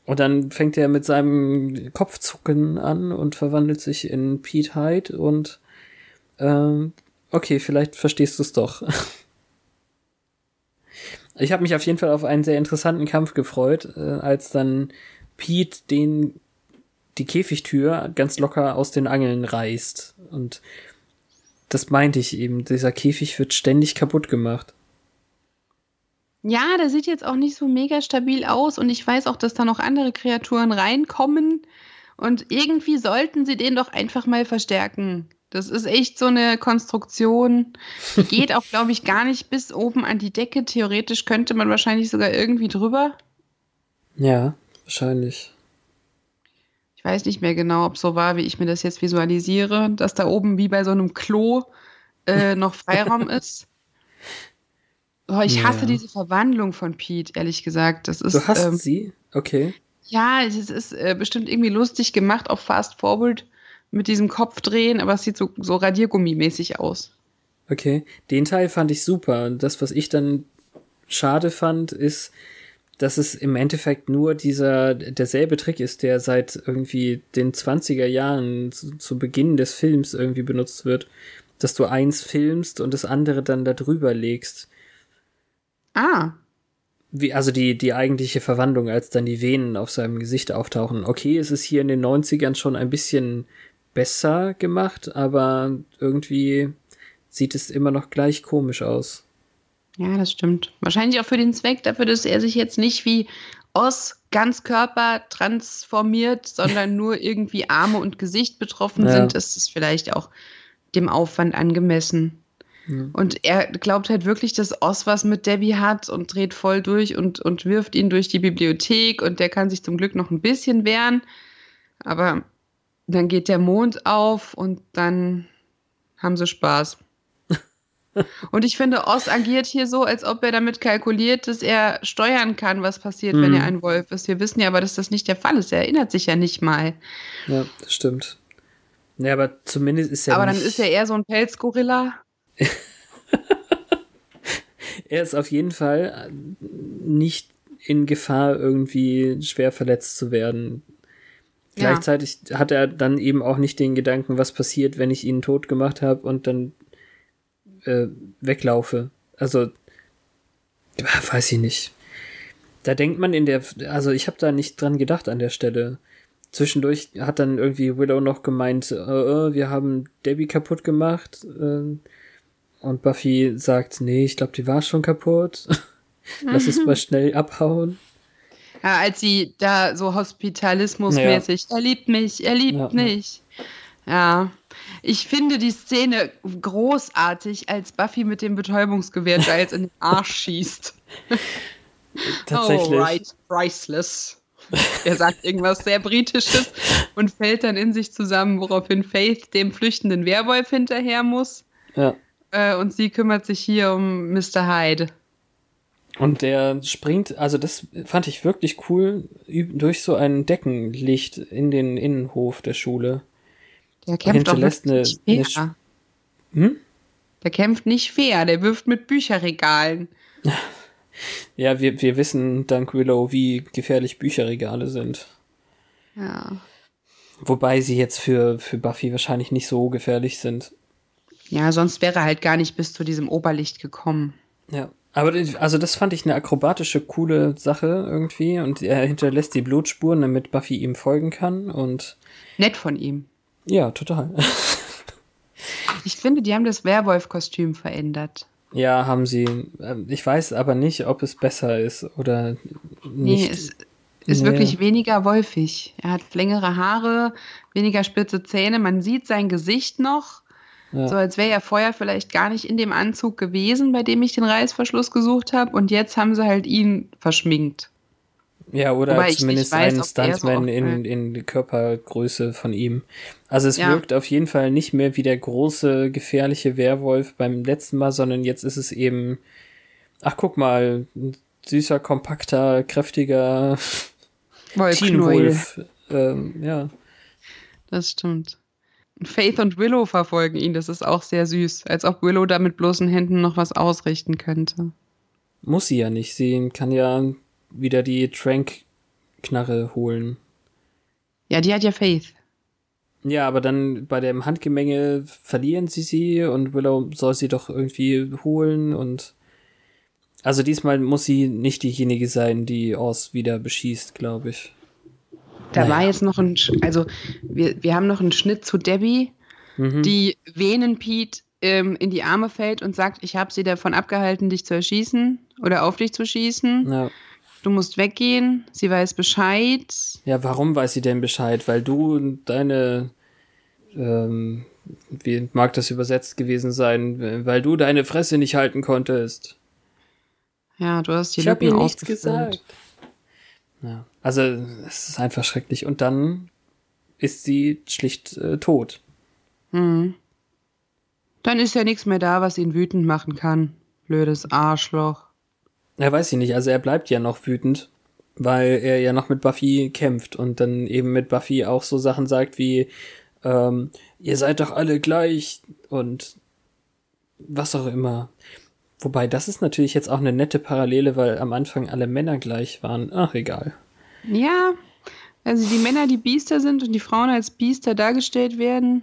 Und dann fängt er mit seinem Kopfzucken an und verwandelt sich in Pete Hyde und ähm, okay, vielleicht verstehst du es doch. [LAUGHS] Ich habe mich auf jeden Fall auf einen sehr interessanten Kampf gefreut, äh, als dann Pete den die Käfigtür ganz locker aus den Angeln reißt. Und das meinte ich eben. Dieser Käfig wird ständig kaputt gemacht. Ja, der sieht jetzt auch nicht so mega stabil aus und ich weiß auch, dass da noch andere Kreaturen reinkommen und irgendwie sollten sie den doch einfach mal verstärken. Das ist echt so eine Konstruktion. Die [LAUGHS] geht auch, glaube ich, gar nicht bis oben an die Decke. Theoretisch könnte man wahrscheinlich sogar irgendwie drüber. Ja, wahrscheinlich. Ich weiß nicht mehr genau, ob so war, wie ich mir das jetzt visualisiere, dass da oben wie bei so einem Klo äh, noch Freiraum [LAUGHS] ist. Oh, ich hasse Ja. diese Verwandlung von Pete, ehrlich gesagt. Das ist, Du hast ähm, sie? Okay. Ja, es ist äh, bestimmt irgendwie lustig gemacht auf Fast Forward mit diesem Kopfdrehen, aber es sieht so, so Radiergummimäßig aus. Okay. Den Teil fand ich super. Und das, was ich dann schade fand, ist, dass es im Endeffekt nur dieser, derselbe Trick ist, der seit irgendwie den 20er Jahren zu, zu Beginn des Films irgendwie benutzt wird. Dass du eins filmst und das andere dann da drüber legst. Ah, Wie, also die, die eigentliche Verwandlung, als dann die Venen auf seinem Gesicht auftauchen. Okay, es ist hier in den 90ern schon ein bisschen besser gemacht, aber irgendwie sieht es immer noch gleich komisch aus. Ja, das stimmt. Wahrscheinlich auch für den Zweck, dafür, dass er sich jetzt nicht wie Oz Ganzkörper transformiert, sondern nur irgendwie Arme und Gesicht betroffen Ja. sind, ist es vielleicht auch dem Aufwand angemessen. Und er glaubt halt wirklich, dass Oz was mit Debbie hat und dreht voll durch und, und wirft ihn durch die Bibliothek und der kann sich zum Glück noch ein bisschen wehren. Aber dann geht der Mond auf und dann haben sie Spaß. Und ich finde, Oz agiert hier so, als ob er damit kalkuliert, dass er steuern kann, was passiert, wenn Mhm. er ein Wolf ist. Wir wissen ja aber, dass das nicht der Fall ist. Er erinnert sich ja nicht mal. Ja, das stimmt. Ja, aber zumindest ist er aber dann ist er eher so ein Pelzgorilla. [LAUGHS] er ist auf jeden Fall nicht in Gefahr, irgendwie schwer verletzt zu werden. Ja. Gleichzeitig hat er dann eben auch nicht den Gedanken, was passiert, wenn ich ihn tot gemacht habe und dann äh, weglaufe. Also, weiß ich nicht. Da denkt man in der, also ich habe da nicht dran gedacht an der Stelle. Zwischendurch hat dann irgendwie Willow noch gemeint, äh, äh, wir haben Debbie kaputt gemacht. Äh, und Buffy sagt, nee, ich glaube, die war schon kaputt. [LAUGHS] Lass es [LAUGHS] mal schnell abhauen. Ja, als sie da so hospitalismusmäßig, er liebt mich, er liebt Ja. mich. Ja. Ich finde die Szene großartig, als Buffy mit dem Betäubungsgewehr Giles in den Arsch schießt. Tatsächlich. Oh, right, priceless. Er sagt irgendwas sehr Britisches und fällt dann in sich zusammen, woraufhin Faith dem flüchtenden Werwolf hinterher muss. Ja. Äh, und sie kümmert sich hier um Mr. Hyde. Und der springt, also das fand ich wirklich cool, durch so ein Deckenlicht in den Innenhof der Schule. Der kämpft hinterlässt wirklich eine- nicht fair. eine Hm? Der kämpft nicht fair, der wirft mit Bücherregalen. [LAUGHS] Ja, wir, wir wissen dank Willow, wie gefährlich Bücherregale sind. Ja. Wobei sie jetzt für, für Buffy wahrscheinlich nicht so gefährlich sind. Ja, sonst wäre er halt gar nicht bis zu diesem Oberlicht gekommen. Ja. Aber das- also das fand ich eine akrobatische, coole Sache irgendwie. Und er hinterlässt die Blutspuren, damit Buffy ihm folgen kann. Und Nett von ihm. Ja, total. [LAUGHS] Ich finde, die haben das Werwolf-Kostüm verändert. ja, haben sie. Ähm, Ich weiß aber nicht, ob es besser ist oder nicht. Nee, es ist Nee. wirklich weniger wolfig. Er hat längere Haare, weniger spitze Zähne. Man sieht sein Gesicht noch. Ja. So als wäre er vorher vielleicht gar nicht in dem Anzug gewesen, bei dem ich den Reißverschluss gesucht habe. Und jetzt haben sie halt ihn verschminkt. Ja, oder Wobei zumindest weiß, einen so Stuntman oft- in, in Körpergröße von ihm. Also es Ja. wirkt auf jeden Fall nicht mehr wie der große, gefährliche Werwolf beim letzten Mal, sondern jetzt ist es eben, ach guck mal, ein süßer, kompakter, kräftiger. [LAUGHS] Teenwolf. Ähm, ja. Das stimmt. Faith und Willow verfolgen ihn. Das ist auch sehr süß. Als ob Willow da mit bloßen Händen noch was ausrichten könnte. Muss sie ja nicht. Sie kann ja wieder die Trank-Knarre holen. Ja, die hat ja Faith. Ja, aber dann bei dem Handgemenge verlieren sie sie und Willow soll sie doch irgendwie holen und also diesmal muss sie nicht diejenige sein, die Oz wieder beschießt, glaube ich. Da Naja. war jetzt noch ein, Sch- also wir, wir haben noch einen Schnitt zu Debbie, Mhm. die Venen Pete ähm, in die Arme fällt und sagt, ich habe sie davon abgehalten, dich zu erschießen oder auf dich zu schießen. ja. Du musst weggehen. Sie weiß Bescheid. ja, warum weiß sie denn Bescheid? Weil du deine ähm, wie mag das übersetzt gewesen sein, weil du deine Fresse nicht halten konntest. Ja, du hast die ich ausgefüllt. gesagt. Ja, also es ist einfach schrecklich und dann ist sie schlicht äh, tot. Hm. Dann ist ja nichts mehr da, was ihn wütend machen kann. Blödes Arschloch. Ja, weiß ich nicht. Also er bleibt ja noch wütend. weil er ja noch mit Buffy kämpft und dann eben mit Buffy auch so Sachen sagt wie, ähm, ihr seid doch alle gleich und was auch immer. Wobei, das ist natürlich jetzt auch eine nette Parallele, weil am Anfang alle Männer gleich waren. Ach, egal. Ja, also die Männer, die Biester sind und die Frauen als Biester dargestellt werden,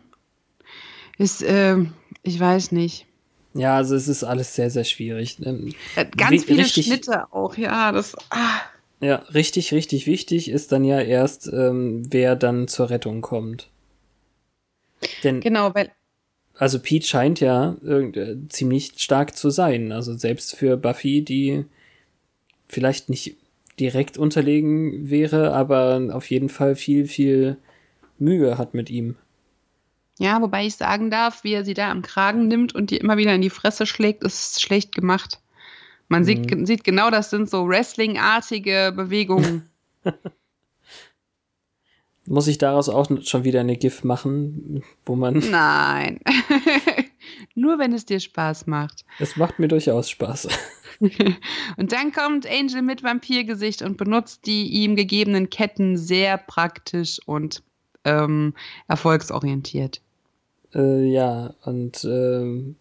ist, äh, ich weiß nicht. Ja, also es ist alles sehr, sehr schwierig. Ähm, Ganz viele richtig, Schnitte auch, ja, das. Ah. Ja, richtig, richtig wichtig ist dann ja erst, ähm, wer dann zur Rettung kommt. Denn, genau, weil. Also Pete scheint ja äh, ziemlich stark zu sein. Also selbst für Buffy, die vielleicht nicht direkt unterlegen wäre, aber auf jeden Fall viel, viel Mühe hat mit ihm. Ja, wobei ich sagen darf, wie er sie da am Kragen nimmt und die immer wieder in die Fresse schlägt, ist schlecht gemacht. Man mhm. sieht, sieht genau, das sind so Wrestling-artige Bewegungen. [LAUGHS] Muss ich daraus auch schon wieder eine GIF machen, wo man. [LAUGHS] Nein. [LAUGHS] Nur wenn es dir Spaß macht. Es macht mir durchaus Spaß. und dann kommt Angel mit Vampirgesicht und benutzt die ihm gegebenen Ketten sehr praktisch und ähm, erfolgsorientiert. Äh, ja, und äh,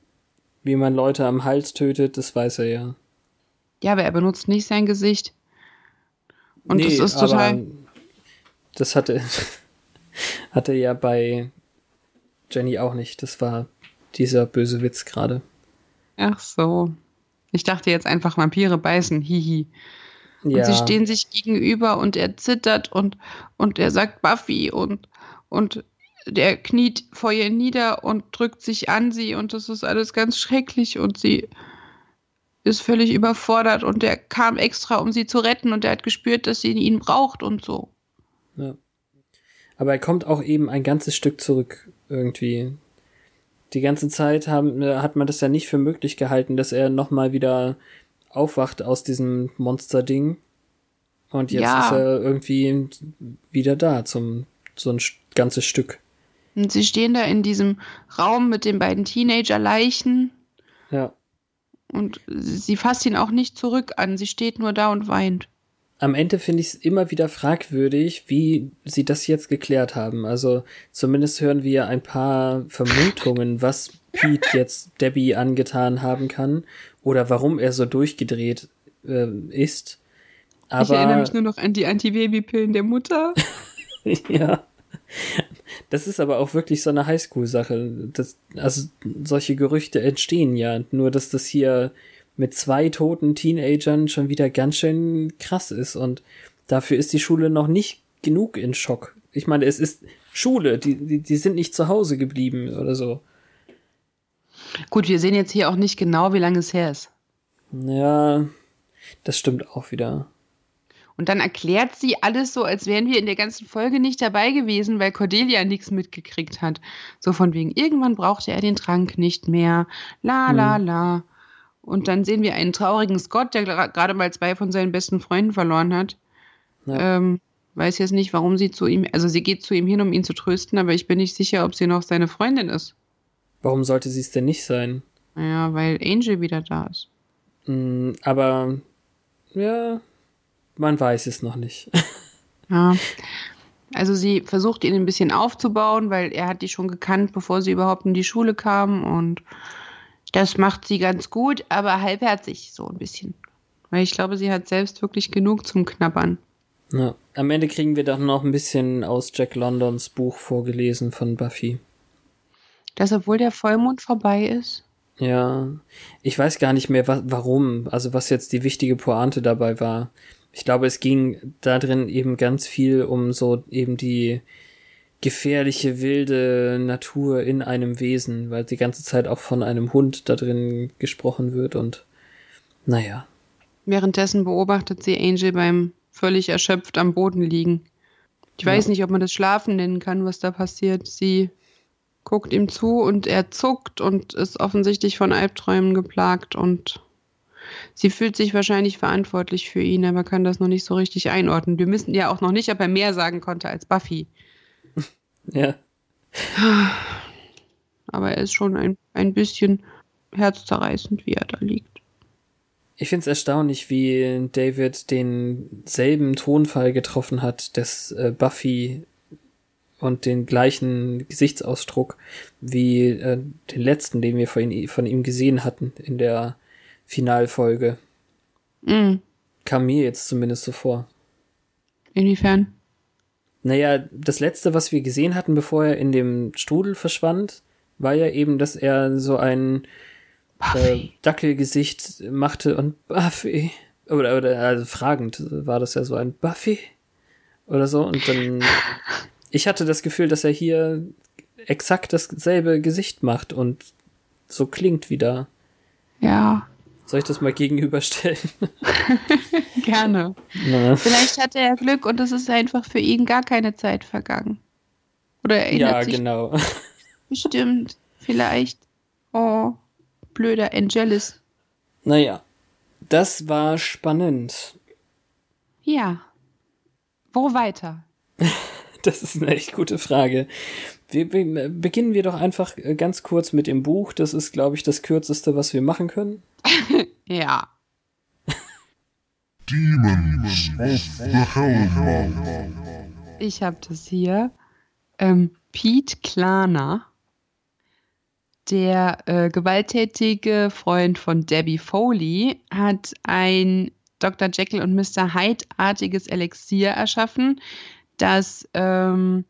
wie man Leute am Hals tötet, das weiß er ja. Ja, aber er benutzt nicht sein Gesicht. Und nee, das ist total. Das hatte, [LAUGHS] hatte ja bei Jenny auch nicht. Das war dieser böse Witz gerade. Ach so. Ich dachte jetzt einfach Vampire beißen, hihi. Und ja. sie stehen sich gegenüber und er zittert und, und er sagt Buffy und, und der kniet vor ihr nieder und drückt sich an sie und das ist alles ganz schrecklich und sie ist völlig überfordert und der kam extra, um sie zu retten und er hat gespürt, dass sie ihn braucht und so. Ja. Aber er kommt auch eben ein ganzes Stück zurück irgendwie. Die ganze Zeit haben, äh, hat man das ja nicht für möglich gehalten, dass er nochmal wieder aufwacht aus diesem Monster-Ding. Und jetzt ja. ist er irgendwie wieder da zum so ein ganzes Stück. Und sie stehen da in diesem Raum mit den beiden Teenager-Leichen. Ja. Und sie fasst ihn auch nicht zurück an. Sie steht nur da und weint am Ende finde ich es immer wieder fragwürdig, wie sie das jetzt geklärt haben. Also zumindest hören wir ein paar Vermutungen, was Pete jetzt Debbie angetan haben kann oder warum er so durchgedreht äh, ist. Aber, ich erinnere mich nur noch an die Antibabypillen der Mutter. [LAUGHS] ja. Das ist aber auch wirklich so eine Highschool-Sache. Also solche Gerüchte entstehen ja. Nur dass das hier mit zwei toten Teenagern schon wieder ganz schön krass ist und dafür ist die Schule noch nicht genug in Schock. Ich meine, es ist Schule, die, die, die sind nicht zu Hause geblieben oder so. Gut, wir sehen jetzt hier auch nicht genau, wie lange es her ist. Ja, das stimmt auch wieder. Und dann erklärt sie alles so, als wären wir in der ganzen Folge nicht dabei gewesen, weil Cordelia nichts mitgekriegt hat. So von wegen, irgendwann brauchte er den Trank nicht mehr. La, la, hm. la. Und dann sehen wir einen traurigen Scott, der gerade mal zwei von seinen besten Freunden verloren hat. Ja. Ähm, weiß jetzt nicht, warum sie zu ihm, also sie geht zu ihm hin, um ihn zu trösten, aber ich bin nicht sicher, ob sie noch seine Freundin ist. Warum sollte sie es denn nicht sein? Ja, weil Angel wieder da ist. Mm, aber ja, man weiß es noch nicht. [LAUGHS] ja. Also sie versucht ihn ein bisschen aufzubauen, weil er hat die schon gekannt, bevor sie überhaupt in die Schule kam und das macht sie ganz gut, aber halbherzig so ein bisschen. Weil ich glaube, sie hat selbst wirklich genug zum Knabbern. Ja. Am Ende kriegen wir dann noch ein bisschen aus Jack Londons Buch vorgelesen von Buffy. Dass obwohl der Vollmond vorbei ist? Ja, ich weiß gar nicht mehr, wa warum, also was jetzt die wichtige Pointe dabei war. Ich glaube, es ging da drin eben ganz viel um so eben die gefährliche, wilde Natur in einem Wesen, weil die ganze Zeit auch von einem Hund da drin gesprochen wird und naja. Währenddessen beobachtet sie Angel beim völlig erschöpft am Boden liegen. Ich weiß ja. nicht, ob man das Schlafen nennen kann, was da passiert. Sie guckt ihm zu und er zuckt und ist offensichtlich von Albträumen geplagt und sie fühlt sich wahrscheinlich verantwortlich für ihn, aber kann das noch nicht so richtig einordnen. Wir wissen ja auch noch nicht, ob er mehr sagen konnte als Buffy. [LAUGHS] Ja. Aber er ist schon ein, ein bisschen herzzerreißend, wie er da liegt. Ich finde es erstaunlich, wie David denselben Tonfall getroffen hat des äh, Buffy und den gleichen Gesichtsausdruck wie äh, den letzten, den wir von, von ihm gesehen hatten in der Finalfolge. Mm. Kam mir jetzt zumindest so vor. Inwiefern? Naja, das letzte, was wir gesehen hatten, bevor er in dem Strudel verschwand, war ja eben, dass er so ein äh, Dackelgesicht machte und Buffy. Oder, oder also fragend war das ja so ein Buffy oder so. Und dann. [LAUGHS] Ich hatte das Gefühl, dass er hier exakt dasselbe Gesicht macht und so klingt wieder. Ja. Soll ich das mal gegenüberstellen? [LAUGHS] [LAUGHS] Gerne. Na. Vielleicht hatte er Glück und es ist einfach für ihn gar keine Zeit vergangen. Oder er erinnert Ja, sich genau. [LAUGHS] bestimmt. Vielleicht. Oh, blöder Angelus. Naja, das war spannend. Ja. Wo weiter? Das ist eine echt gute Frage. Wir, wir, beginnen wir doch einfach äh, ganz kurz mit dem Buch. Das ist, glaube ich, das kürzeste, was wir machen können. [LAUGHS] Ja. [LAUGHS] Demons of the Hellmouth. Ich habe das hier. Ähm, Pete Klaner, der äh, gewalttätige Freund von Debbie Foley, hat ein Dr. Jekyll und Mr. Hyde-artiges Elixier erschaffen, das ähm,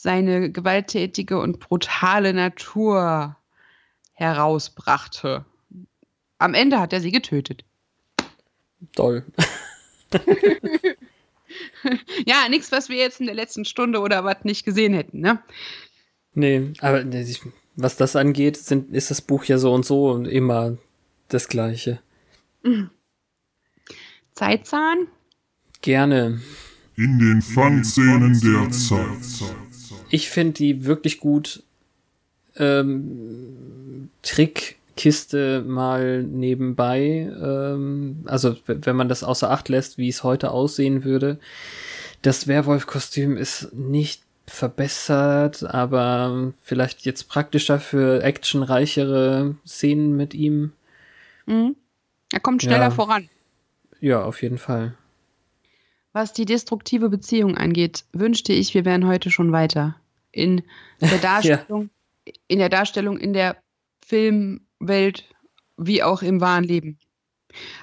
seine gewalttätige und brutale Natur herausbrachte. Am Ende hat er sie getötet. Toll. [LAUGHS] Ja, nichts, was wir jetzt in der letzten Stunde oder was nicht gesehen hätten, ne? Nee, aber was das angeht, sind, ist das Buch ja so und so und immer das Gleiche. [CLEARS THROAT] Zeitzahn? Gerne. In den Fun-Szenen der Zeit. Ich finde die wirklich gut. Ähm, Trickkiste mal nebenbei. Ähm, also, wenn man das außer Acht lässt, wie es heute aussehen würde. Das Werwolf-Kostüm ist nicht verbessert, aber vielleicht jetzt praktischer für actionreichere Szenen mit ihm. Mhm. Er kommt schneller Ja. voran. Ja, auf jeden Fall. Was die destruktive Beziehung angeht, wünschte ich, wir wären heute schon weiter. In der [LAUGHS] Darstellung, in der Darstellung in der Filmwelt wie auch im wahren Leben.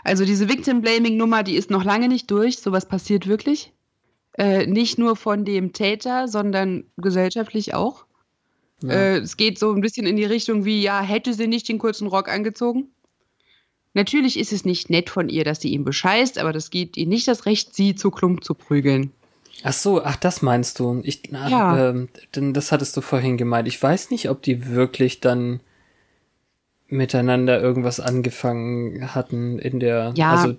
Also diese Victim-Blaming-Nummer, die ist noch lange nicht durch. Sowas passiert wirklich. Äh, nicht nur von dem Täter, sondern gesellschaftlich auch. Ja. Äh, es geht so ein bisschen in die Richtung wie, ja, hätte sie nicht den kurzen Rock angezogen? Natürlich ist es nicht nett von ihr, dass sie ihn bescheißt, aber das gibt ihr nicht das Recht, sie zu Klump zu prügeln. Ach so, ach, das meinst du. Ich, na, Ja. ähm, denn das hattest du vorhin gemeint. Ich weiß nicht, ob die wirklich dann miteinander irgendwas angefangen hatten in der, Ja. also,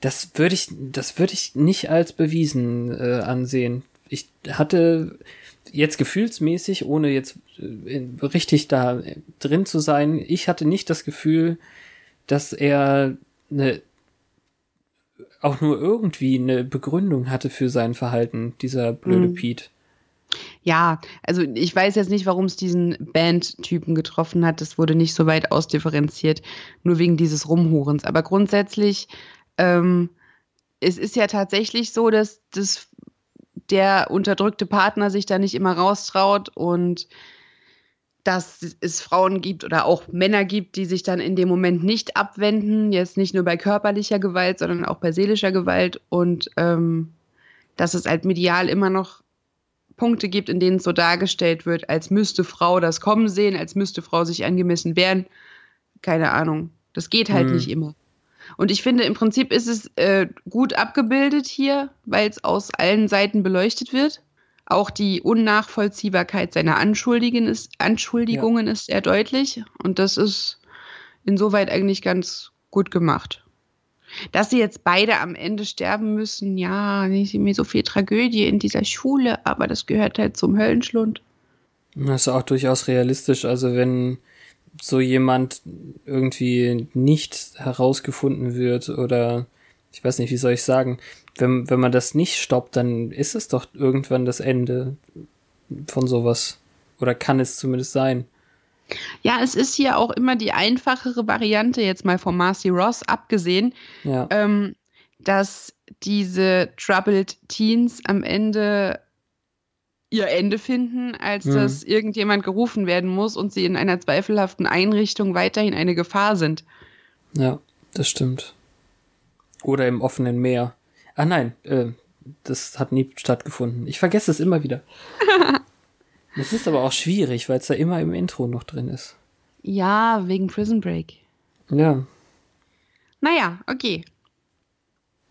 das würde ich, das würde ich nicht als bewiesen äh, ansehen. Ich hatte jetzt gefühlsmäßig, ohne jetzt äh, richtig da drin zu sein, ich hatte nicht das Gefühl, dass er eine auch nur irgendwie eine Begründung hatte für sein Verhalten, dieser blöde Mhm. Pete. Ja, also ich weiß jetzt nicht, warum es diesen Band-Typen getroffen hat. Das wurde nicht so weit ausdifferenziert, nur wegen dieses Rumhurens. Aber grundsätzlich, ähm, es ist ja tatsächlich so, dass das, der unterdrückte Partner sich da nicht immer raustraut und dass es Frauen gibt oder auch Männer gibt, die sich dann in dem Moment nicht abwenden, jetzt nicht nur bei körperlicher Gewalt, sondern auch bei seelischer Gewalt und ähm, dass es halt medial immer noch Punkte gibt, in denen es so dargestellt wird, als müsste Frau das kommen sehen, als müsste Frau sich angemessen wehren. Keine Ahnung. Das geht halt Hm. nicht immer. Und ich finde, im Prinzip ist es äh, gut abgebildet hier, weil es aus allen Seiten beleuchtet wird. Auch die Unnachvollziehbarkeit seiner Anschuldigen ist, Anschuldigungen ist sehr deutlich. Und das ist insoweit eigentlich ganz gut gemacht. Dass sie jetzt beide am Ende sterben müssen, ja, nicht mehr so viel Tragödie in dieser Schule, aber das gehört halt zum Höllenschlund. Das ist auch durchaus realistisch. Also wenn so jemand irgendwie nicht herausgefunden wird oder ich weiß nicht, wie soll ich sagen, wenn, wenn man das nicht stoppt, dann ist es doch irgendwann das Ende von sowas. Oder kann es zumindest sein. Ja, es ist hier auch immer die einfachere Variante, jetzt mal von Marcy Ross abgesehen, Ja. ähm, dass diese Troubled Teens am Ende ihr Ende finden, als Mhm. dass irgendjemand gerufen werden muss und sie in einer zweifelhaften Einrichtung weiterhin eine Gefahr sind. Ja, das stimmt. Oder im offenen Meer. Ah nein, äh, das hat nie stattgefunden. Ich vergesse es immer wieder. [LAUGHS] Das ist aber auch schwierig, weil es da immer im Intro noch drin ist. Ja, wegen Prison Break. Ja. Naja, okay.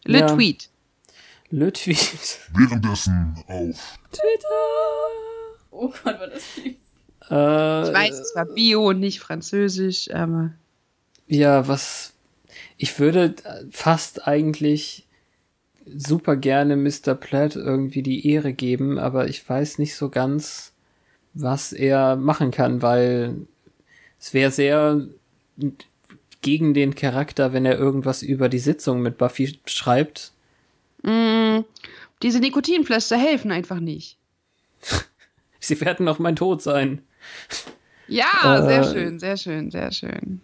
Le Ja. Tweet. Le Tweet. [LAUGHS] Währenddessen auf Oh Gott, war das viel. Äh, Ich weiß, es war Bio und nicht Französisch, aber Ja, was. Ich würde fast eigentlich super gerne Mr. Platt irgendwie die Ehre geben, aber ich weiß nicht so ganz, was er machen kann, weil es wäre sehr gegen den Charakter, wenn er irgendwas über die Sitzung mit Buffy schreibt. mh, diese Nikotinpflaster helfen einfach nicht. [LAUGHS] Sie werden noch mein Tod sein. Ja, Äh, sehr schön, sehr schön, sehr schön.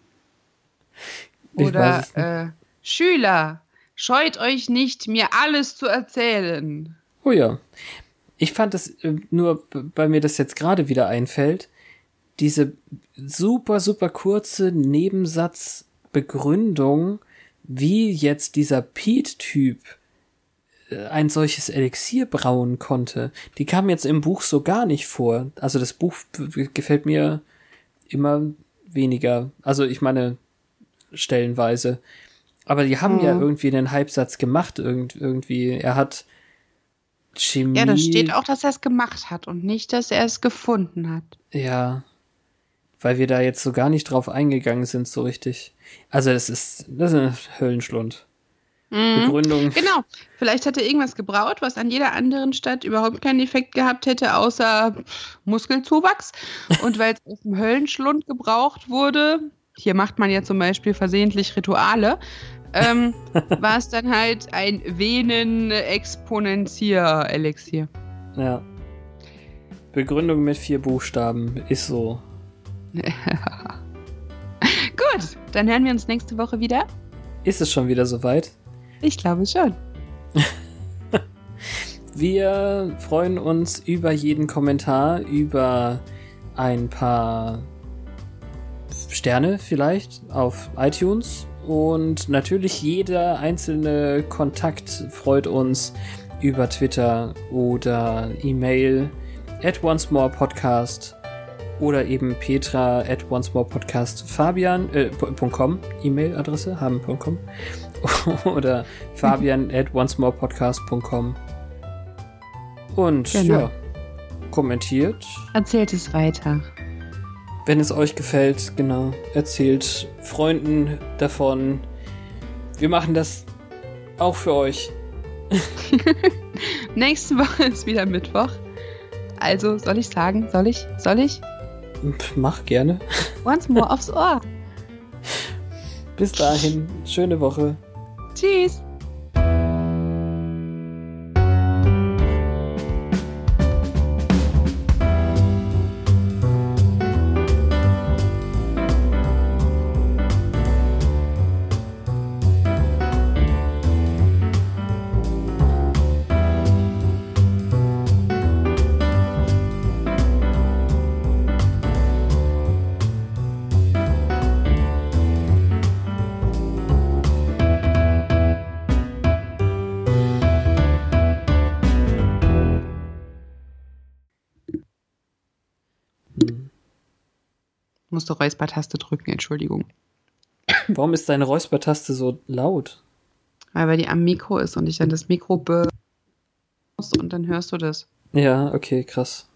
Oder äh, Schüler, scheut euch nicht, mir alles zu erzählen. Oh ja. Ich fand es äh, nur, weil mir das jetzt gerade wieder einfällt, diese super, super kurze Nebensatzbegründung, wie jetzt dieser Pete-Typ äh, ein solches Elixier brauen konnte, die kam jetzt im Buch so gar nicht vor. Also das Buch gefällt mir immer weniger. Also ich meine, stellenweise. Aber die haben ja Mhm. irgendwie einen Halbsatz gemacht, irgend, irgendwie. Er hat Chemie. Ja, da steht auch, dass er es gemacht hat und nicht, dass er es gefunden hat. Ja. Weil wir da jetzt so gar nicht drauf eingegangen sind, so richtig. Also, das ist, das ist ein Höllenschlund. Mhm. Begründung. Genau. Vielleicht hat er irgendwas gebraut, was an jeder anderen Stadt überhaupt keinen Effekt gehabt hätte, außer Muskelzuwachs. Und weil es aus dem Höllenschlund gebraucht wurde, hier macht man ja zum Beispiel versehentlich Rituale, ähm, [LAUGHS] war es dann halt ein Venen-Exponentier-Elixier. Ja. Begründung mit vier Buchstaben ist so. [LAUGHS] Gut, dann hören wir uns nächste Woche wieder. Ist es schon wieder soweit? Ich glaube schon. [LAUGHS] Wir freuen uns über jeden Kommentar, über ein paar Sterne vielleicht auf iTunes und natürlich jeder einzelne Kontakt freut uns über Twitter oder E-Mail at once more podcast oder eben petra at once more podcast fabian äh, .com E-Mail-Adresse haben.com [LAUGHS] oder fabian [LAUGHS] at once more podcast.com und Genau. ja, kommentiert, Erzählt es weiter. Wenn es euch gefällt, genau. Erzählt Freunden davon. Wir machen das auch für euch. [LAUGHS] Nächste Woche ist wieder Mittwoch. Also soll ich sagen, soll ich, soll ich? Mach gerne. Once more aufs Ohr. Bis dahin, schöne Woche. Tschüss. Musst du Räuspertaste drücken, Entschuldigung. Warum ist deine Räuspertaste so laut? Weil die am Mikro ist und ich dann das Mikro be und dann hörst du das. Ja, okay, krass.